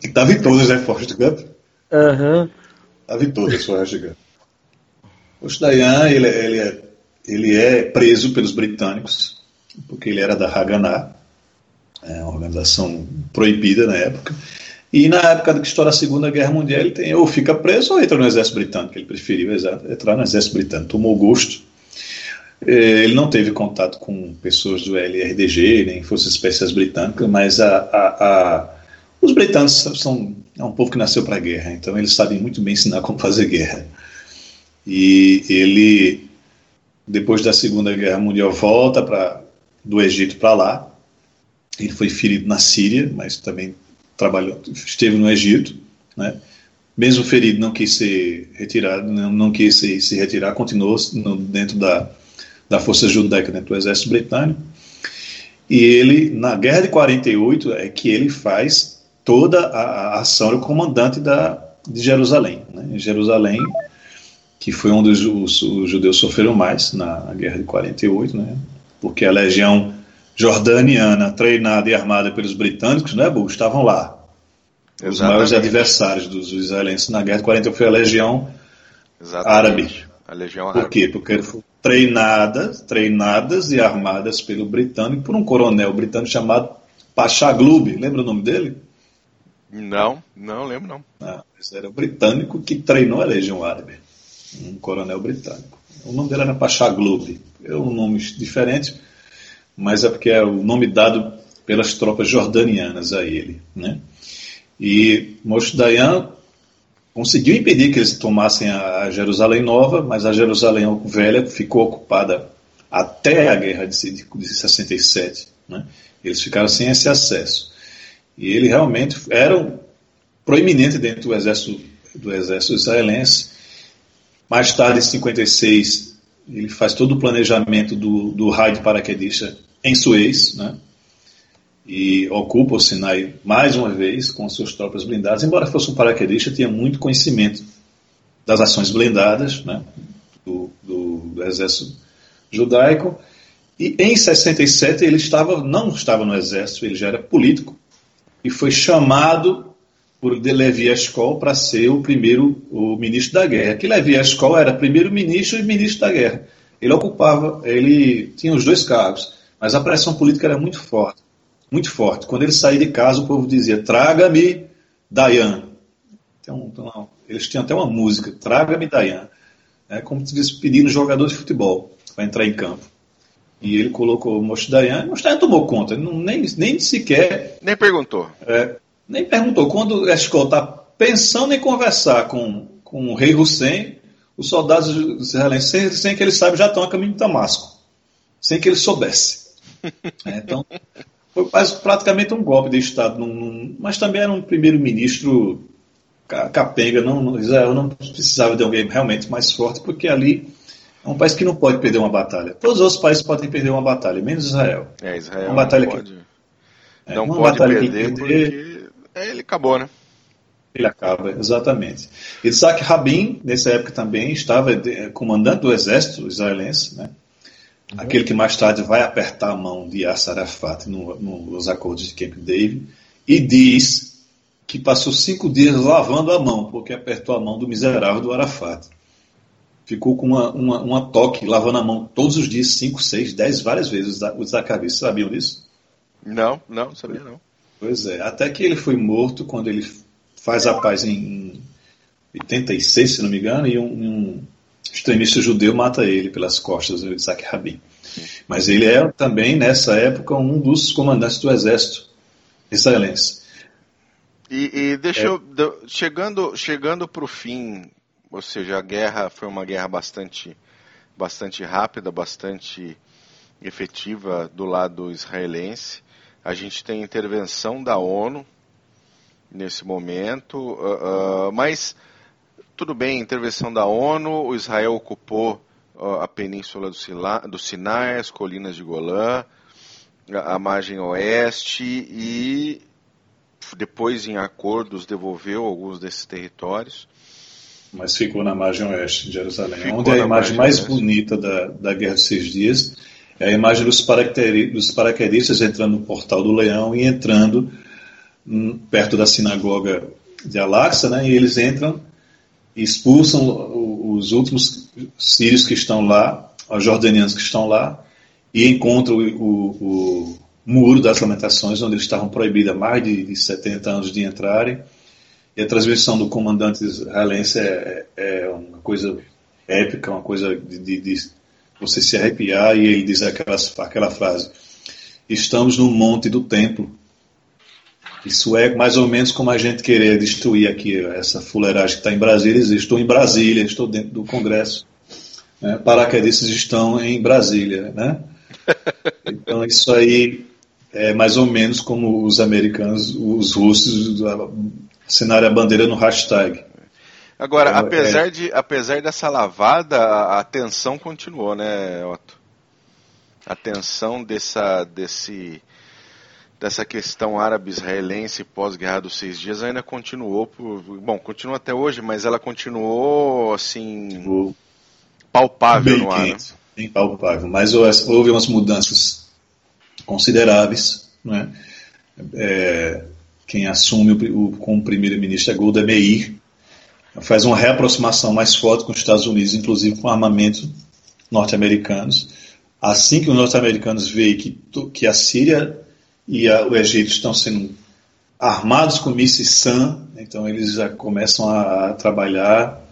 [SPEAKER 3] Que tava em todas, né, Forrest Gump?
[SPEAKER 4] Aham. Uhum.
[SPEAKER 3] Tava em todas, Forrest Gump. O Dayan, ele, ele, é, ele é preso pelos britânicos, porque ele era da Haganah, é uma organização proibida na época. E na época que estoura a Segunda Guerra Mundial, ele tem, ou fica preso ou entra no Exército Britânico. Ele preferiu entrar no Exército Britânico, tomou gosto. É, ele não teve contato com pessoas do LRDG, nem Forças Especiais Britânicas, mas a, a, a, os britânicos são é um povo que nasceu para a guerra, então eles sabem muito bem ensinar como fazer guerra. E ele, depois da Segunda Guerra Mundial, volta pra, do Egito para lá. Ele foi ferido na Síria, mas também trabalhou, esteve no Egito, né? mesmo ferido não quis ser retirado, não, não quis se, se retirar, continuou no, dentro da, da força judaica, dentro do exército britânico, e ele, na guerra de 48, é que ele faz toda a, a ação, o comandante da, de Jerusalém, né? em Jerusalém, que foi onde os, os, os judeus sofreram mais na, na guerra de 48, né? porque a legião jordaniana, treinada e armada pelos britânicos, né, Bull, estavam lá. Exatamente. Os maiores adversários dos israelenses na guerra de 40 foi a legião Exatamente. árabe.
[SPEAKER 1] A legião árabe.
[SPEAKER 3] Por quê? Porque treinadas, treinadas e armadas pelo britânico por um coronel britânico chamado Pasha Gloob. Lembra o nome dele?
[SPEAKER 1] Não, não lembro não.
[SPEAKER 3] Ah, esse era o britânico que treinou a legião árabe. Um coronel britânico. O nome dele era Pasha Gloob. É um nome diferente mas é porque é o nome dado pelas tropas jordanianas a ele. Né? E Moshe Dayan conseguiu impedir que eles tomassem a Jerusalém Nova, mas a Jerusalém Velha ficou ocupada até a guerra de, de 67. Né? Eles ficaram sem esse acesso. E ele realmente era proeminente dentro do exército, do exército israelense. Mais tarde, em 56, ele faz todo o planejamento do, do raio de paraquedista em Suez, né? E ocupa o Sinai mais uma vez com suas tropas blindadas. Embora fosse um paraquedista, tinha muito conhecimento das ações blindadas né? do, do, do exército judaico. E em 67 ele estava, não estava no exército, ele já era político e foi chamado por Levi Eshkol para ser o primeiro o ministro da guerra. Que Levi Eshkol era primeiro-ministro e ministro da guerra. Ele ocupava, ele tinha os dois cargos. Mas a pressão política era muito forte. Muito forte. Quando ele saía de casa, o povo dizia: traga-me Dayan. Então, então, eles tinham até uma música: traga-me Dayan. É como se estivesse pedindo jogador de futebol para entrar em campo. E ele colocou o Moshe Dayan, Moshe Dayan tomou conta, não, nem, nem sequer.
[SPEAKER 1] Nem perguntou.
[SPEAKER 3] É, nem perguntou. Quando a escola está pensando em conversar com, com o rei Hussein, os soldados israelenses, sem, sem que ele saiba, já estão a caminho de Damasco, sem que ele soubesse. É, então, foi praticamente um golpe de Estado, num, num, mas também era um primeiro-ministro capenga. Não, Israel não precisava de alguém realmente mais forte, porque ali é um país que não pode perder uma batalha. Todos os outros países podem perder uma batalha, menos Israel.
[SPEAKER 1] É, Israel uma batalha não pode, que, é, não pode perder porque é, ele acabou, né?
[SPEAKER 3] Ele acaba, exatamente. Isaac Rabin, nessa época também, estava comandante do exército israelense, né? Uhum. Aquele que mais tarde vai apertar a mão de Arafat no, no, nos acordos de Camp David e diz que passou cinco dias lavando a mão, porque apertou a mão do miserável do Arafat. ficou com uma, uma, uma toque, lavando a mão todos os dias, 5, 6, 10, várias vezes, os arcavistas. Sabiam disso?
[SPEAKER 1] Não, não, sabia não.
[SPEAKER 3] Pois é, até que ele foi morto quando ele faz a paz em 86, se não me engano, e um, um extremista judeu mata ele pelas costas, o Isaac Rabin. Mas ele é também, nessa época, um dos comandantes do exército israelense.
[SPEAKER 1] E, e deixa é. eu. Chegando, chegando para o fim, ou seja, a guerra foi uma guerra bastante, bastante rápida, bastante efetiva do lado israelense. A gente tem intervenção da ONU nesse momento, uh, uh, mas tudo bem, intervenção da ONU, o Israel ocupou a península do, Sila, do Sinai, as colinas de Golã, a, a margem oeste e depois em acordos devolveu alguns desses territórios.
[SPEAKER 3] Mas ficou na margem oeste de Jerusalém, ficou onde é a imagem mais oeste. bonita da, da Guerra dos Seis Dias é a imagem dos, dos paraquedistas entrando no Portal do Leão e entrando hum, perto da sinagoga de Al-Aqsa, né, e eles entram expulsam os últimos sírios que estão lá, os jordanianos que estão lá, e encontram o, o, o Muro das Lamentações, onde eles estavam proibidos há mais de, de 70 anos de entrarem. E a transmissão do comandante israelense é, é uma coisa épica, uma coisa de, de, de, você se arrepiar, e ele diz aquela, aquela frase: Estamos no monte do templo, isso é mais ou menos como a gente querer destruir aqui essa fuleiragem que está em Brasília. Estou em Brasília, estou dentro do Congresso. Né? Paraquedistas estão em Brasília. Né? Então, isso aí é mais ou menos como os americanos, os russos, assinaram a bandeira no hashtag.
[SPEAKER 1] Agora, então, apesar, é... de, apesar dessa lavada, a, a tensão continuou, né, Otto? A tensão dessa, desse dessa questão árabe-israelense pós-guerra dos seis dias ainda continuou por, bom continua até hoje mas ela continuou assim o... palpável bem no ar né?
[SPEAKER 3] bem palpável mas houve umas mudanças consideráveis né? É, quem assume o, o, como primeiro-ministro é Golda Meir faz uma reaproximação mais forte com os Estados Unidos inclusive com armamento norte-americanos assim que os norte-americanos veem que, que a Síria e a, o Egito estão sendo armados com mísseis SAM, então eles já começam a, a trabalhar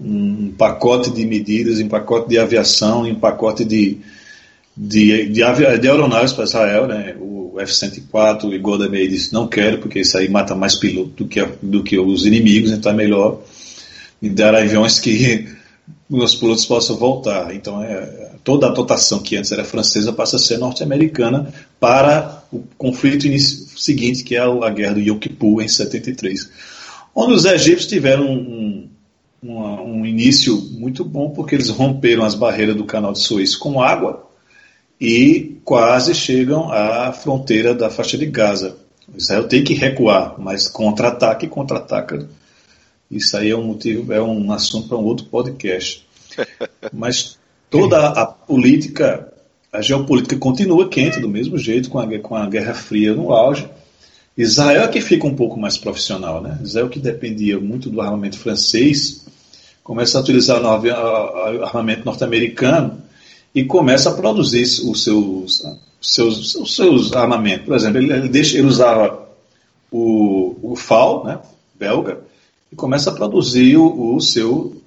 [SPEAKER 3] um pacote de medidas, um pacote de aviação, um pacote de, de, de, de aeronaves para Israel, né? o F-104, o Golda Meir disse, não quero, porque isso aí mata mais piloto do que, do que os inimigos, então é melhor me dar aviões que os pilotos possam voltar. Então, é, toda a dotação que antes era francesa passa a ser norte-americana para o conflito seguinte, que é a guerra do Yom Kippur, em 73. Onde os egípcios tiveram um, um, um início muito bom, porque eles romperam as barreiras do canal de Suez com água e quase chegam à fronteira da faixa de Gaza. Israel tem que recuar, mas contra-ataque e contra-ataca isso aí é um motivo, é um assunto para um outro podcast. Mas toda a política, a geopolítica continua quente do mesmo jeito, com a, com a Guerra Fria no auge. Israel é que fica um pouco mais profissional, né? Israel que dependia muito do armamento francês, começa a utilizar o armamento norte-americano e começa a produzir os seus, seus, seus armamentos. Por exemplo, ele, ele, deixa, ele usava o, o FAL, né, belga, e começa a produzir o, o seu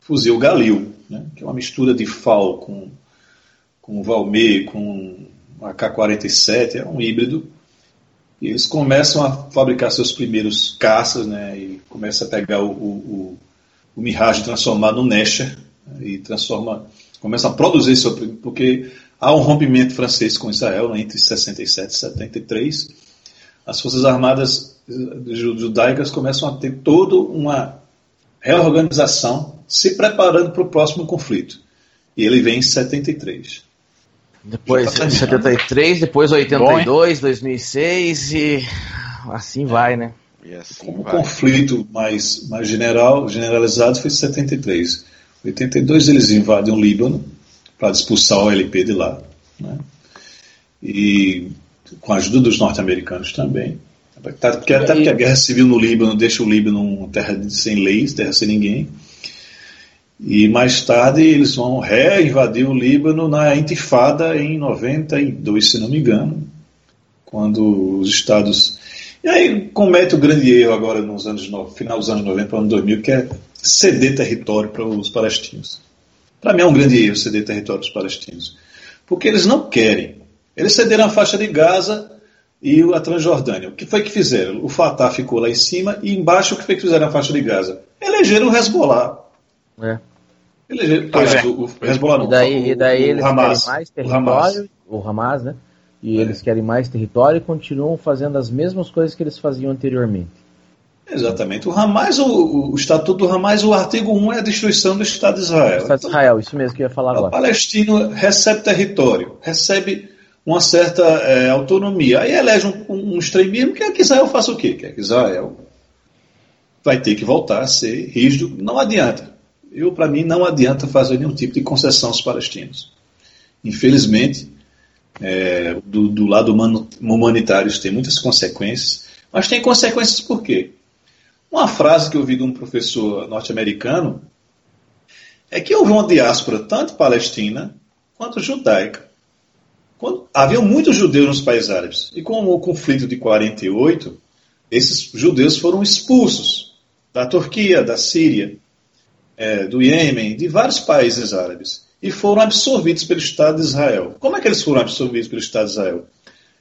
[SPEAKER 3] fuzil Galil, né, que é uma mistura de FAL com, com Valmir, com AK-47, é um híbrido. E eles começam a fabricar seus primeiros caças, né, e começa a pegar o, o, o Mirage transformar no Nesher, né, e transforma, começa a produzir seu porque há um rompimento francês com Israel né, entre 67 e 73. As Forças Armadas judaicas começam a ter toda uma reorganização, se preparando para o próximo conflito. E ele vem em 73.
[SPEAKER 4] Depois tá 73, depois 82, Bom, 2006 e assim vai, né?
[SPEAKER 3] E assim o conflito mais, mais general, generalizado foi 73. 82 eles invadem o Líbano para expulsar o LP de lá. Né? E com a ajuda dos norte-americanos também. Tá, porque até porque a guerra civil no Líbano deixa o Líbano uma terra sem leis, terra sem ninguém. E mais tarde eles vão reinvadir o Líbano na Intifada em 92, se não me engano, quando os Estados. E aí comete o grande erro agora nos anos no final dos anos 90 para o ano 2000, que é ceder território para os palestinos. Para mim é um grande erro ceder território para os palestinos. Porque eles não querem. Eles cederam a faixa de Gaza e a Transjordânia. O que foi que fizeram? O Fatah ficou lá em cima e embaixo o que foi que fizeram na faixa de Gaza? Elegeram o Hezbollah.
[SPEAKER 4] É.
[SPEAKER 3] Pois, é. o, o Hezbollah não,
[SPEAKER 4] e daí, e daí eles
[SPEAKER 3] Hamas.
[SPEAKER 4] querem mais território, o Hamas, o Hamas né? E
[SPEAKER 3] É.
[SPEAKER 4] eles querem mais território e continuam fazendo as mesmas coisas que eles faziam anteriormente.
[SPEAKER 3] Exatamente. O Hamas, o, o Estatuto do Hamas, o artigo 1 é a destruição do Estado de Israel.
[SPEAKER 4] Estado de
[SPEAKER 3] Então,
[SPEAKER 4] Israel, isso mesmo que eu ia falar
[SPEAKER 3] o
[SPEAKER 4] agora.
[SPEAKER 3] palestino recebe território, recebe uma certa é, autonomia. Aí elege um, um, um extremismo, quer que Israel faça o quê? Quer que Israel vai ter que voltar a ser rígido. Não adianta. Eu, para mim, não adianta fazer nenhum tipo de concessão aos palestinos. Infelizmente, é, do, do lado humano, humanitário isso tem muitas consequências, mas tem consequências por quê? Uma frase que eu ouvi de um professor norte-americano é que houve uma diáspora tanto palestina quanto judaica. Quando, havia muitos judeus nos países árabes. E com o conflito de 48, esses judeus foram expulsos da Turquia, da Síria, é, do Iêmen, de vários países árabes. E foram absorvidos pelo Estado de Israel. Como é que eles foram absorvidos pelo Estado de Israel?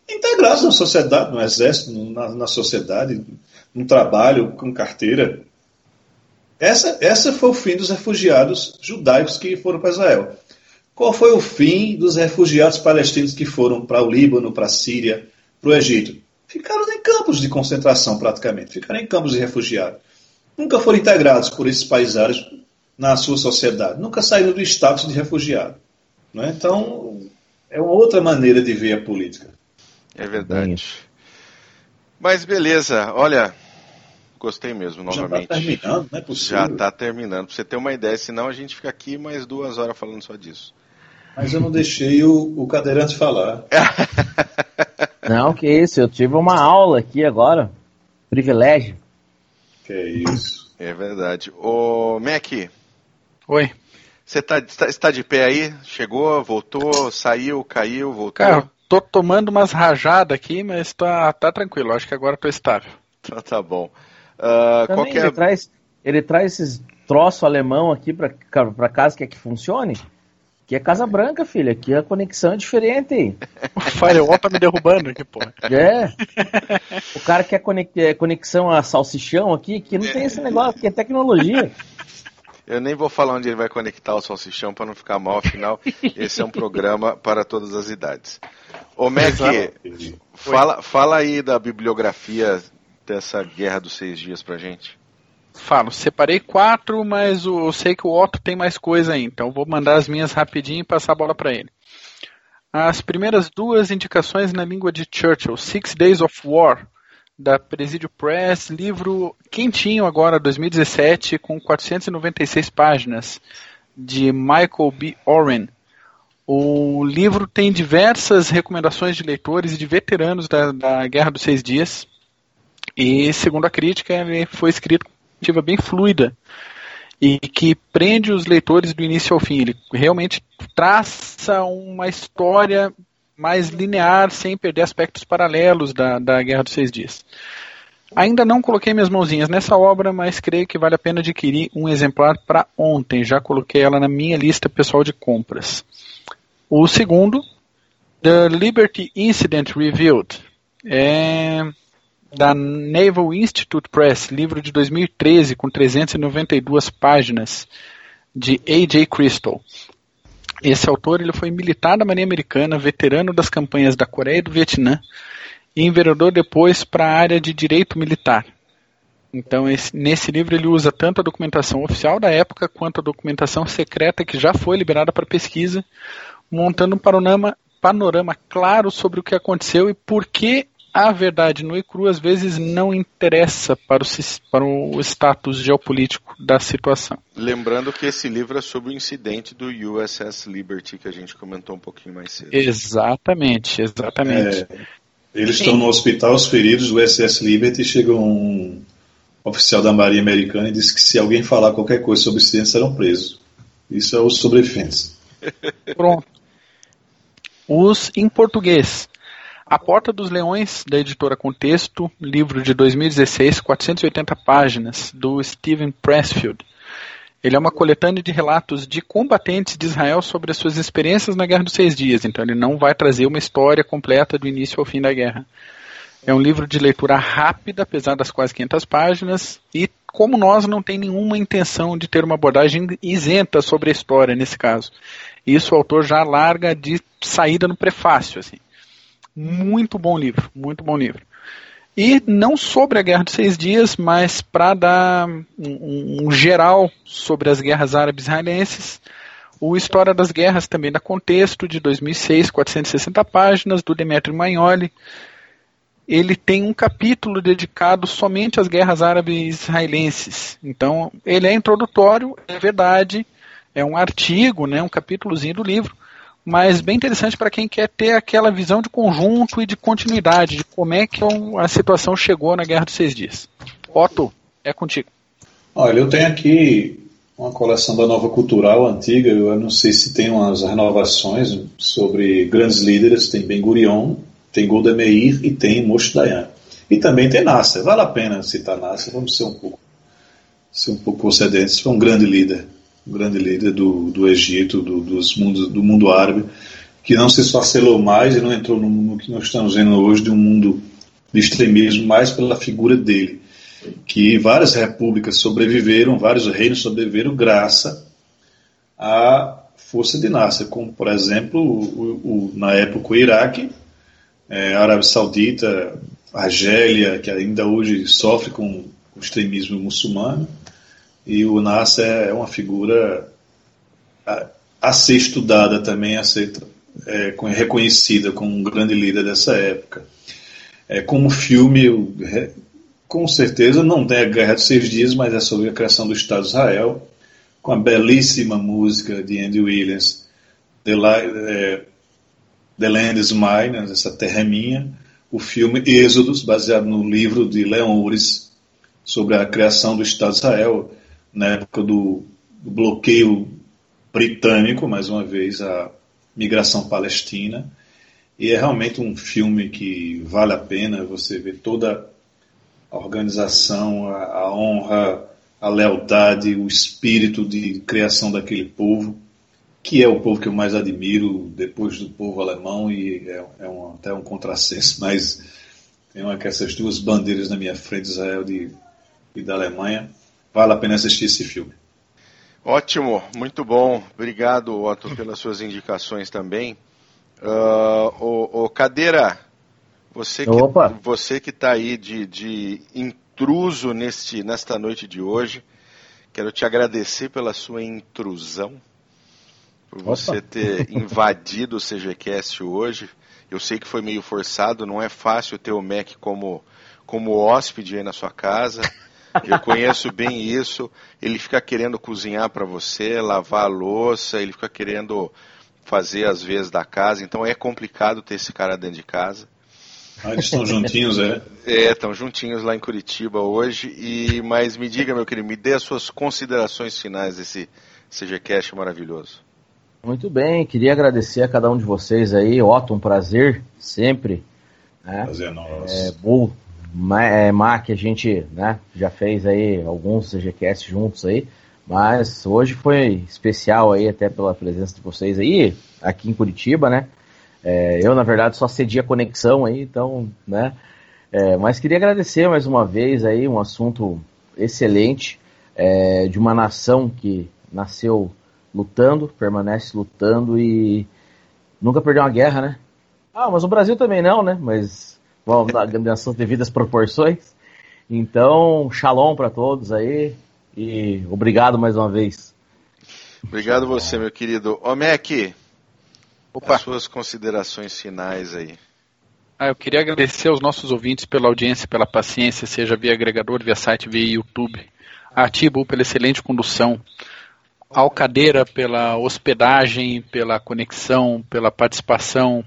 [SPEAKER 3] Integrados na sociedade, no exército, na, na sociedade, no trabalho, com carteira. Essa, essa foi o fim dos refugiados judaicos que foram para Israel. Qual foi o fim dos refugiados palestinos que foram para o Líbano, para a Síria, para o Egito? Ficaram em campos de concentração, praticamente. Ficaram em campos de refugiados. Nunca foram integrados por esses países árabes na sua sociedade. Nunca saíram do status de refugiado. Não é? Então, é uma outra maneira de ver a política.
[SPEAKER 1] É verdade. Mas beleza, olha, gostei mesmo, novamente.
[SPEAKER 3] Já está terminando, não é possível.
[SPEAKER 1] Já está terminando. Pra você ter uma ideia, senão a gente fica aqui mais duas horas falando só disso.
[SPEAKER 3] Mas eu não deixei o, o cadeirante falar.
[SPEAKER 4] Não, que isso, eu tive uma aula aqui agora. Privilégio.
[SPEAKER 3] Que é isso.
[SPEAKER 1] É verdade. Ô, Mac,
[SPEAKER 2] Oi.
[SPEAKER 1] você tá, está, está de pé aí? Chegou, voltou, saiu, caiu, voltou?
[SPEAKER 2] Cara, tô tomando umas rajadas aqui, mas tá, tá tranquilo. Acho que agora tô estável.
[SPEAKER 1] Tá, tá bom. Ah,
[SPEAKER 4] Também
[SPEAKER 1] qual que é-
[SPEAKER 4] ele, traz, ele traz esses troço alemão aqui pra, pra casa que é que funcione. Aqui é Casa Branca, filho. Aqui a conexão é diferente.
[SPEAKER 2] O firewall tá me derrubando aqui, porra.
[SPEAKER 4] É. O cara quer é, conexão a salsichão aqui, que não tem esse negócio, que é tecnologia.
[SPEAKER 1] Eu nem vou falar onde ele vai conectar o salsichão para não ficar mal, afinal, esse é um programa para todas as idades. Ô, Mac, fala, fala aí da bibliografia dessa Guerra dos Seis Dias pra gente.
[SPEAKER 2] Falo, separei quatro, mas eu sei que o Otto tem mais coisa aí, então vou mandar as minhas rapidinho e passar a bola para ele. As primeiras duas indicações na língua de Churchill, Six Days of War, da Presidio Press, livro quentinho agora, 2017, com 496 páginas, de Michael B. Oren. O livro tem diversas recomendações de leitores e de veteranos da, da Guerra dos Seis Dias. E, segundo a crítica, ele foi escrito com uma narrativa bem fluida e que prende os leitores do início ao fim. Ele realmente traça uma história mais linear, sem perder aspectos paralelos da, da Guerra dos Seis Dias. Ainda não coloquei minhas mãozinhas nessa obra, mas creio que vale a pena adquirir um exemplar para ontem. Já coloquei ela na minha lista pessoal de compras. O segundo, The Liberty Incident Revealed, é da Naval Institute Press, livro de 2013 com 392 páginas, de A.J. Crystal. Esse autor ele foi militar da Marinha Americana, veterano das campanhas da Coreia e do Vietnã, e enveredou depois para a área de direito militar. Então, esse- nesse livro ele usa tanto a documentação oficial da época quanto a documentação secreta que já foi liberada para pesquisa, montando um panorama, panorama claro sobre o que aconteceu e por que a verdade no e cru às vezes não interessa para o, para o status geopolítico da situação.
[SPEAKER 1] Lembrando que esse livro é sobre o incidente do USS Liberty que a gente comentou um pouquinho mais cedo.
[SPEAKER 2] Exatamente, exatamente.
[SPEAKER 3] É, eles estão no hospital, os feridos do SS Liberty, chega um oficial da Marinha Americana e diz que se alguém falar qualquer coisa sobre o incidente, serão presos. Isso é o sobreviventes.
[SPEAKER 2] Pronto. Os em português. A Porta dos Leões, da editora Contexto, livro de 2016, 480 páginas, do Steven Pressfield. Ele é uma coletânea de relatos de combatentes de Israel sobre as suas experiências na Guerra dos Seis Dias, então ele não vai trazer uma história completa do início ao fim da guerra. É um livro de leitura rápida, apesar das quase 500 páginas, e como nós não tem nenhuma intenção de ter uma abordagem isenta sobre a história nesse caso. Isso o autor já larga de saída no prefácio, assim. Muito bom livro, muito bom livro. E não sobre a Guerra dos Seis Dias, mas para dar um, um, geral sobre as guerras árabes israelenses. O História das Guerras também dá contexto, de 2006, 460 páginas, do Demetrio Magnoli. Ele tem um capítulo dedicado somente às guerras árabes israelenses. Então, ele é introdutório, é verdade, é um artigo, né, um capítulozinho do livro, mas bem interessante para quem quer ter aquela visão de conjunto e de continuidade, de como é que a situação chegou na Guerra dos Seis Dias. Otto, é contigo.
[SPEAKER 3] Olha, eu tenho aqui uma coleção da Nova Cultural antiga, eu não sei se tem umas renovações sobre grandes líderes, tem Ben Gurion, tem Golda Meir e tem Moshe Dayan. E também tem Nasser, vale a pena citar Nasser, vamos ser um pouco, ser um pouco procedentes, foi um grande líder grande líder do, do Egito, do, dos mundos, do mundo árabe, que não se esfacelou mais e não entrou no, no que nós estamos vendo hoje de um mundo de extremismo, mais pela figura dele. Que várias repúblicas sobreviveram, vários reinos sobreviveram graças à força de Nasser, como por exemplo, o, o, na época o Iraque, é, a Arábia Saudita, a Argélia, que ainda hoje sofre com o extremismo muçulmano, e o Nasser é uma figura a, a ser estudada também, a ser é, reconhecida como um grande líder dessa época. É, como filme, com certeza não tem a Guerra dos Seis Dias, mas é sobre a criação do Estado de Israel, com a belíssima música de Andy Williams, The, é, The Land is Mine, essa terra é minha, o filme Êxodos, baseado no livro de Leon Uris sobre a criação do Estado de Israel, na época do, do bloqueio britânico, mais uma vez, a migração palestina. E é realmente um filme que vale a pena você ver toda a organização, a, a, honra, a lealdade, o espírito de criação daquele povo, que é o povo que eu mais admiro depois do povo alemão, e é, é um, até um contrassenso, mas tem uma que essas duas bandeiras na minha frente, Israel e da Alemanha, vale a pena assistir esse filme.
[SPEAKER 1] Ótimo, muito bom. Obrigado, Otto, pelas suas indicações também. Uh, o, o, Cadeira, você que, você que está aí de, de intruso neste, nesta noite de hoje, quero te agradecer pela sua intrusão, por Opa. você ter invadido o CGCast hoje. Eu sei que foi meio forçado, não é fácil ter o Mac como, como hóspede aí na sua casa. Eu conheço bem isso. Ele fica querendo cozinhar para você, lavar a louça, ele fica querendo fazer as vezes da casa. Então é complicado ter esse cara dentro de casa.
[SPEAKER 3] Ah, eles estão juntinhos, é?
[SPEAKER 1] É, estão juntinhos lá em Curitiba hoje. E mas me diga, meu querido, me dê as suas considerações finais desse CGCast maravilhoso.
[SPEAKER 4] Muito bem, queria agradecer a cada um de vocês aí, Otto, um prazer sempre.
[SPEAKER 3] Né? Prazer é nosso.
[SPEAKER 4] É, Bull, é, Mac, a gente né, já fez aí alguns CGCast juntos aí, mas hoje foi especial aí até pela presença de vocês aí, aqui em Curitiba, né? É, eu, na verdade, só cedi a conexão aí, então, né? É, mas queria agradecer mais uma vez aí, um assunto excelente é, de uma nação que nasceu lutando, permanece lutando e nunca perdeu uma guerra, né? Ah, mas o Brasil também não, né? Mas vamos nas suas devidas proporções. Então, shalom para todos aí e obrigado mais uma vez.
[SPEAKER 1] Obrigado você, meu querido. Ô, Mac, Opa. as suas considerações finais aí.
[SPEAKER 2] Ah, eu queria agradecer aos nossos ouvintes pela audiência, pela paciência, seja via agregador, via site, via YouTube. A Atibu pela excelente condução. Alcadeira pela hospedagem, pela conexão, pela participação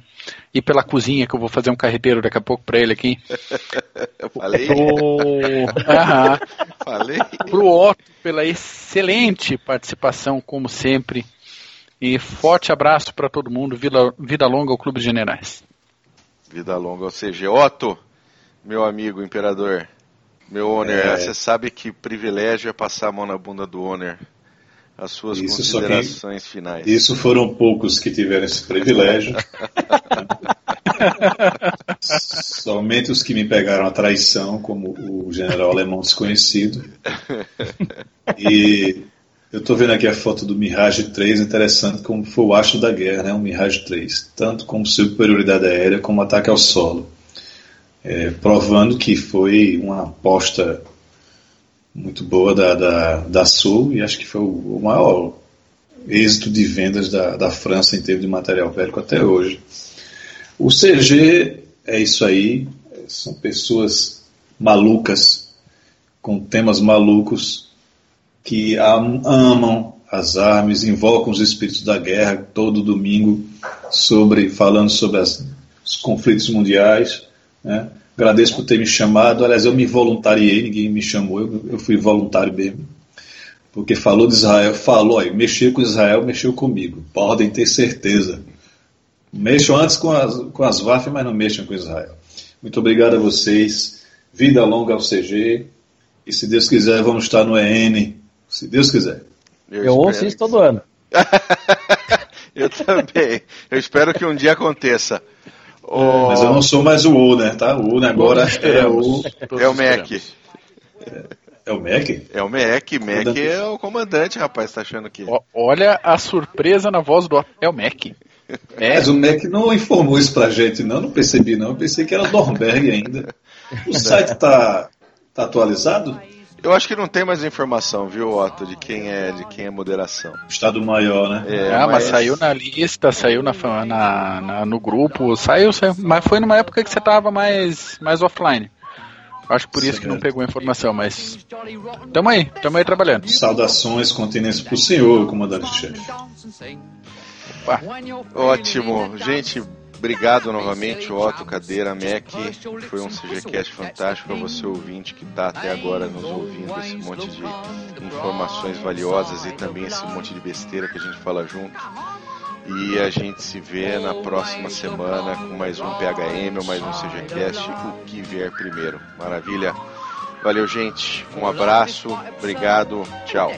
[SPEAKER 2] e pela cozinha, que eu vou fazer um carreteiro daqui a pouco para ele aqui.
[SPEAKER 1] Eu falei.
[SPEAKER 2] Pro...
[SPEAKER 1] Falei.
[SPEAKER 2] Pro Otto pela excelente participação, como sempre. E forte abraço para todo mundo. Vida, vida longa ao Clube de Generais.
[SPEAKER 1] Vida longa ao CG. Otto, meu amigo imperador, meu Owner,
[SPEAKER 3] É.
[SPEAKER 1] você sabe que privilégio é passar a mão na bunda do Owner. As suas
[SPEAKER 3] Isso, que-
[SPEAKER 1] considerações finais.
[SPEAKER 3] Isso foram poucos que tiveram esse privilégio. Somente os que me pegaram a traição, como o general alemão desconhecido. E eu estou vendo aqui a foto do Mirage 3, interessante como foi o astro da guerra, né? o Mirage 3, tanto como superioridade aérea como ataque ao solo. É, provando que foi uma aposta muito boa da, da, da Sul e acho que foi o, maior êxito de vendas da, da França em termos de material bélico até hoje. O CG é isso aí, são pessoas malucas, com temas malucos, que am- amam as armas, invocam os espíritos da guerra todo domingo, sobre falando sobre as- os conflitos mundiais. Né? Agradeço por ter me chamado. Aliás, eu me voluntariei, ninguém me chamou, eu, eu fui voluntário mesmo. Porque falou de Israel, falou, aí, mexeu com Israel, mexeu comigo. Podem ter certeza. Mexam antes com as, com as VAF, mas não mexam com Israel. Muito obrigado a vocês. Vida longa ao CG. E se Deus quiser, vamos estar no EN. Se Deus quiser.
[SPEAKER 4] Eu ouço
[SPEAKER 1] espero
[SPEAKER 4] isso todo ano.
[SPEAKER 1] Eu também. Eu espero que um dia aconteça. O-
[SPEAKER 3] Mas eu não sou mais o O, né? Tá? O O agora
[SPEAKER 2] Todos
[SPEAKER 3] é o.
[SPEAKER 1] É o Mac.
[SPEAKER 3] É o Mac?
[SPEAKER 1] É o Mac. Mac
[SPEAKER 3] Comandante.
[SPEAKER 1] é o comandante, rapaz, tá achando que.
[SPEAKER 2] Olha a surpresa na voz do. É o Mac. É,
[SPEAKER 3] Mas o Mac não informou isso pra gente, não. Não percebi, não. Eu pensei que era Dornberg ainda. O site tá, tá atualizado?
[SPEAKER 1] Eu acho que não tem mais informação, viu, Otto, de quem é, de quem é moderação.
[SPEAKER 3] Estado Maior, né?
[SPEAKER 1] É,
[SPEAKER 2] ah, mas saiu na lista, saiu na, na- na- no grupo, saiu, saiu, mas foi numa época que você tava mais, mais offline. Acho que por isso que não
[SPEAKER 3] Certo.
[SPEAKER 2] pegou a informação, mas tamo aí, tamo aí trabalhando.
[SPEAKER 3] Saudações continentes pro senhor, comandante-chefe.
[SPEAKER 1] Ótimo. Gente, obrigado novamente, Otto, Cadeira, Mac. Foi um CGCast fantástico para você ouvinte que está até agora nos ouvindo esse monte de informações valiosas e também esse monte de besteira que a gente fala junto. E a gente se vê na próxima semana com mais um PHM ou mais um CGCast, o que vier primeiro. Maravilha? Valeu, gente. Um abraço, obrigado, tchau.